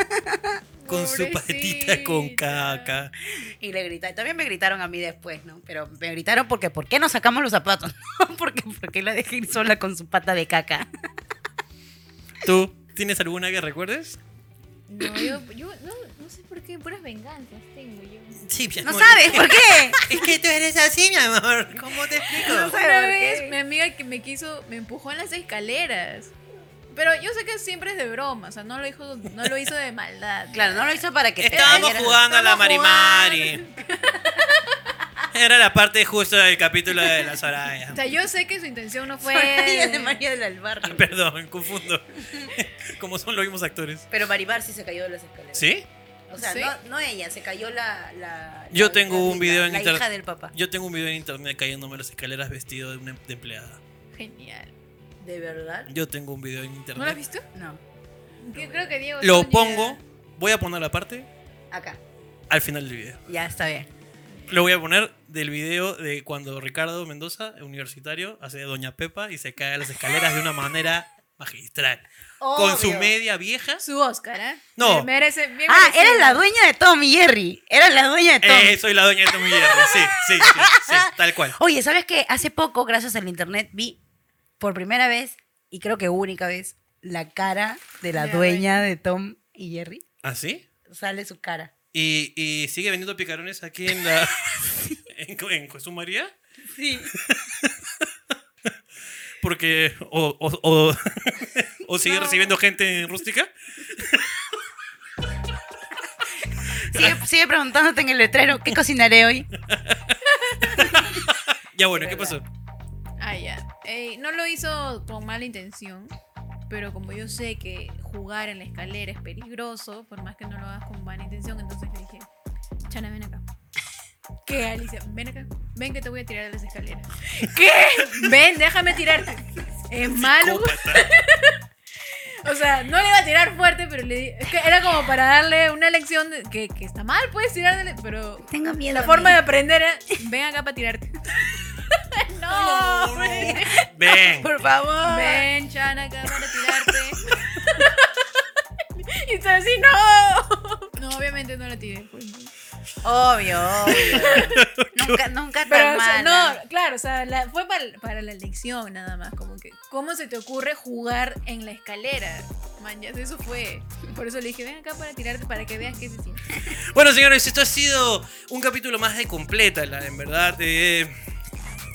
Speaker 2: Con su patita con caca.
Speaker 1: Y le gritaron. También me gritaron a mí después, ¿no? Pero me gritaron porque ¿por qué no sacamos los zapatos? No, porque, porque la dejé ir sola con su pata de caca.
Speaker 2: ¿Tú tienes alguna que recuerdes?
Speaker 3: No, yo, yo no, no sé por qué, puras venganzas tengo yo.
Speaker 2: Sí, mi
Speaker 1: ¿No
Speaker 2: amor.
Speaker 1: sabes por qué?
Speaker 2: Es que tú eres así, mi amor. ¿Cómo te explico?
Speaker 1: No sé
Speaker 3: Una vez mi amiga que me quiso, me empujó en las escaleras. Pero yo sé que siempre es de broma, o sea, no lo hizo, no lo hizo de maldad.
Speaker 1: Claro, no lo hizo para que te
Speaker 2: Estábamos
Speaker 1: cayeras-
Speaker 2: jugando a la Marimari. Era la parte justo del capítulo de la
Speaker 3: O
Speaker 2: Soraya.
Speaker 3: sea, yo sé que su intención no fue.
Speaker 1: Soraya de María del Barrio.
Speaker 2: Perdón, confundo. Como son los mismos actores.
Speaker 1: Pero Marimar sí se cayó de las escaleras.
Speaker 2: ¿Sí?
Speaker 1: O sea,
Speaker 3: ¿Sí?
Speaker 1: no, no ella, se cayó la. la
Speaker 2: Yo
Speaker 1: la-
Speaker 2: tengo
Speaker 1: la-
Speaker 2: un video
Speaker 1: la-
Speaker 2: en
Speaker 1: La
Speaker 2: internet.
Speaker 1: hija del papá.
Speaker 2: Yo tengo un video en internet cayéndome las escaleras vestido de una de empleada.
Speaker 3: Genial.
Speaker 1: ¿De verdad?
Speaker 2: Yo tengo un video en
Speaker 3: ¿No lo has
Speaker 2: internet.
Speaker 3: visto?
Speaker 1: No.
Speaker 3: Yo creo que Diego.
Speaker 2: Lo
Speaker 3: no
Speaker 2: pongo, voy a poner la parte
Speaker 1: Acá.
Speaker 2: al final del video.
Speaker 1: Ya está bien.
Speaker 2: Lo voy a poner del video de cuando Ricardo Mendoza, universitario, hace Doña Pepa y se cae a las escaleras de una manera magistral. Con su
Speaker 1: Obvio.
Speaker 2: media vieja.
Speaker 3: Su Oscar, ¿eh?
Speaker 2: No.
Speaker 3: Merece, bien
Speaker 1: Ah,
Speaker 3: merecido.
Speaker 1: eres la dueña de Tom y Jerry. Eres la dueña de Tom.
Speaker 2: Eh, soy la doña de Tommy Jerry. Sí, sí, sí, sí, tal cual.
Speaker 1: Oye, ¿sabes qué? Hace poco, gracias al internet, vi por primera vez, y creo que única vez, la cara de la dueña de Tom y Jerry.
Speaker 2: ¿Ah, sí?
Speaker 1: Sale su cara.
Speaker 2: ¿Y, y sigue vendiendo picarones aquí en la. en, en Jesús María?
Speaker 1: Sí.
Speaker 2: Porque. O, o, o, o sigue recibiendo gente en rústica.
Speaker 1: Sigue, sigue preguntándote en el letrero, ¿qué cocinaré hoy?
Speaker 2: Ya bueno, ¿qué pasó?
Speaker 3: Ah, ya. Eh, no lo hizo con mala intención, pero como yo sé que jugar en la escalera es peligroso, por más que no lo hagas con mala intención, entonces le dije, Chana, ven acá. ¿Qué, Alicia? Ven acá. Ven que te voy a tirar de las escaleras. ¿Qué? Ven, déjame tirarte. Es malo. O sea, no le iba a tirar fuerte, pero le di- es que era como para darle una lección de que, que está mal, puedes tirarle, pero
Speaker 1: Tengo miedo.
Speaker 3: la forma de aprender era, ven acá para tirarte. no, ven,
Speaker 2: Ven.
Speaker 1: Por favor.
Speaker 3: ven, Chana, acá para tirarte. y está así, no. No, obviamente no la tiré. pues, no.
Speaker 1: Obvio, obvio. nunca, nunca tan
Speaker 3: Pero, o sea,
Speaker 1: mala.
Speaker 3: no, claro, o sea, la- fue para, para la lección nada más, como que, ¿cómo se te ocurre jugar en la escalera? Man, ya eso fue. Por eso le dije, ven acá para tirarte, para que veas qué se siente.
Speaker 2: Bueno, señores, esto ha sido un capítulo más de completa, la, en verdad. eh,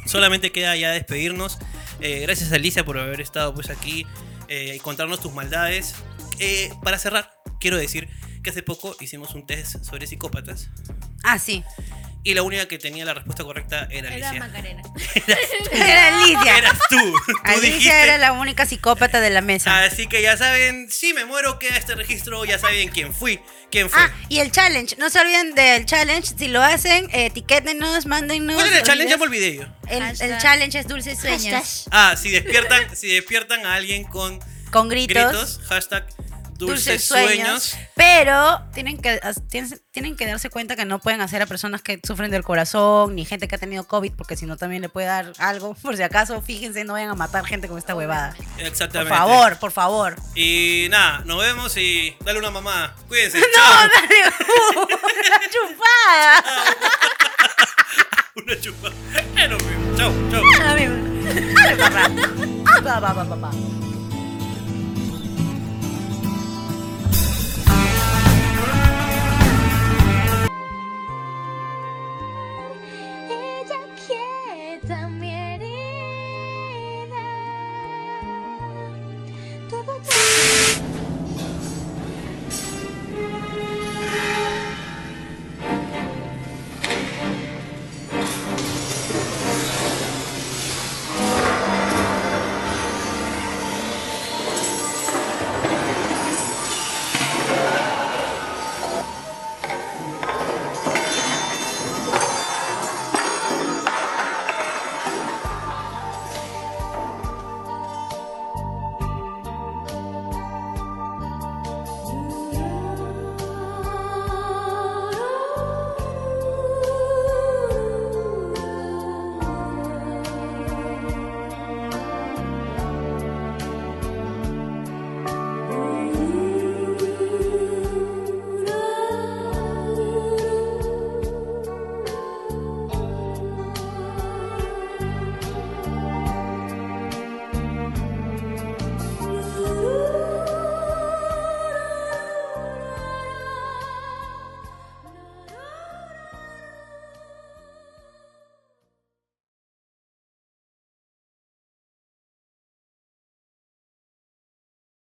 Speaker 2: solamente queda ya despedirnos. Eh, gracias Alicia por haber estado pues aquí eh, y contarnos tus maldades. Eh, para cerrar, quiero decir que hace poco hicimos un test sobre psicópatas
Speaker 1: Ah, sí.
Speaker 2: y la única que tenía la respuesta correcta era
Speaker 3: Era
Speaker 2: Alicia.
Speaker 3: Macarena.
Speaker 1: Era Alicia.
Speaker 2: Eras tú. Tú
Speaker 1: Alicia
Speaker 2: dijiste.
Speaker 1: era la única psicópata de la mesa.
Speaker 2: Así que ya saben, si me muero queda este registro, ya saben quién fui, quién fue.
Speaker 1: Ah, y el challenge. No se olviden del challenge. Si lo hacen, etiquétenos, mándennos.
Speaker 2: ¿Cuál era el challenge? Ya me olvidé yo.
Speaker 1: El, challenge es dulces sueños.
Speaker 2: Ah, si despiertan, si despiertan a alguien con
Speaker 1: Con gritos.
Speaker 2: gritos, hashtag dulces,
Speaker 1: Dulces
Speaker 2: sueños.
Speaker 1: sueños. Pero tienen que, tienen, tienen que darse cuenta que no pueden hacer a personas que sufren del corazón, ni gente que ha tenido COVID, porque si no también le puede dar algo. Por si acaso, fíjense, no vayan a matar gente con esta huevada. Por
Speaker 2: Exactamente.
Speaker 1: favor, por favor.
Speaker 2: Y nada, nos vemos y dale una mamá. Cuídense.
Speaker 1: No,
Speaker 2: chao.
Speaker 1: dale una chupada.
Speaker 2: Una chupa. Nos vemos. Chao, chao.
Speaker 1: Dale, dale, papá. Ah,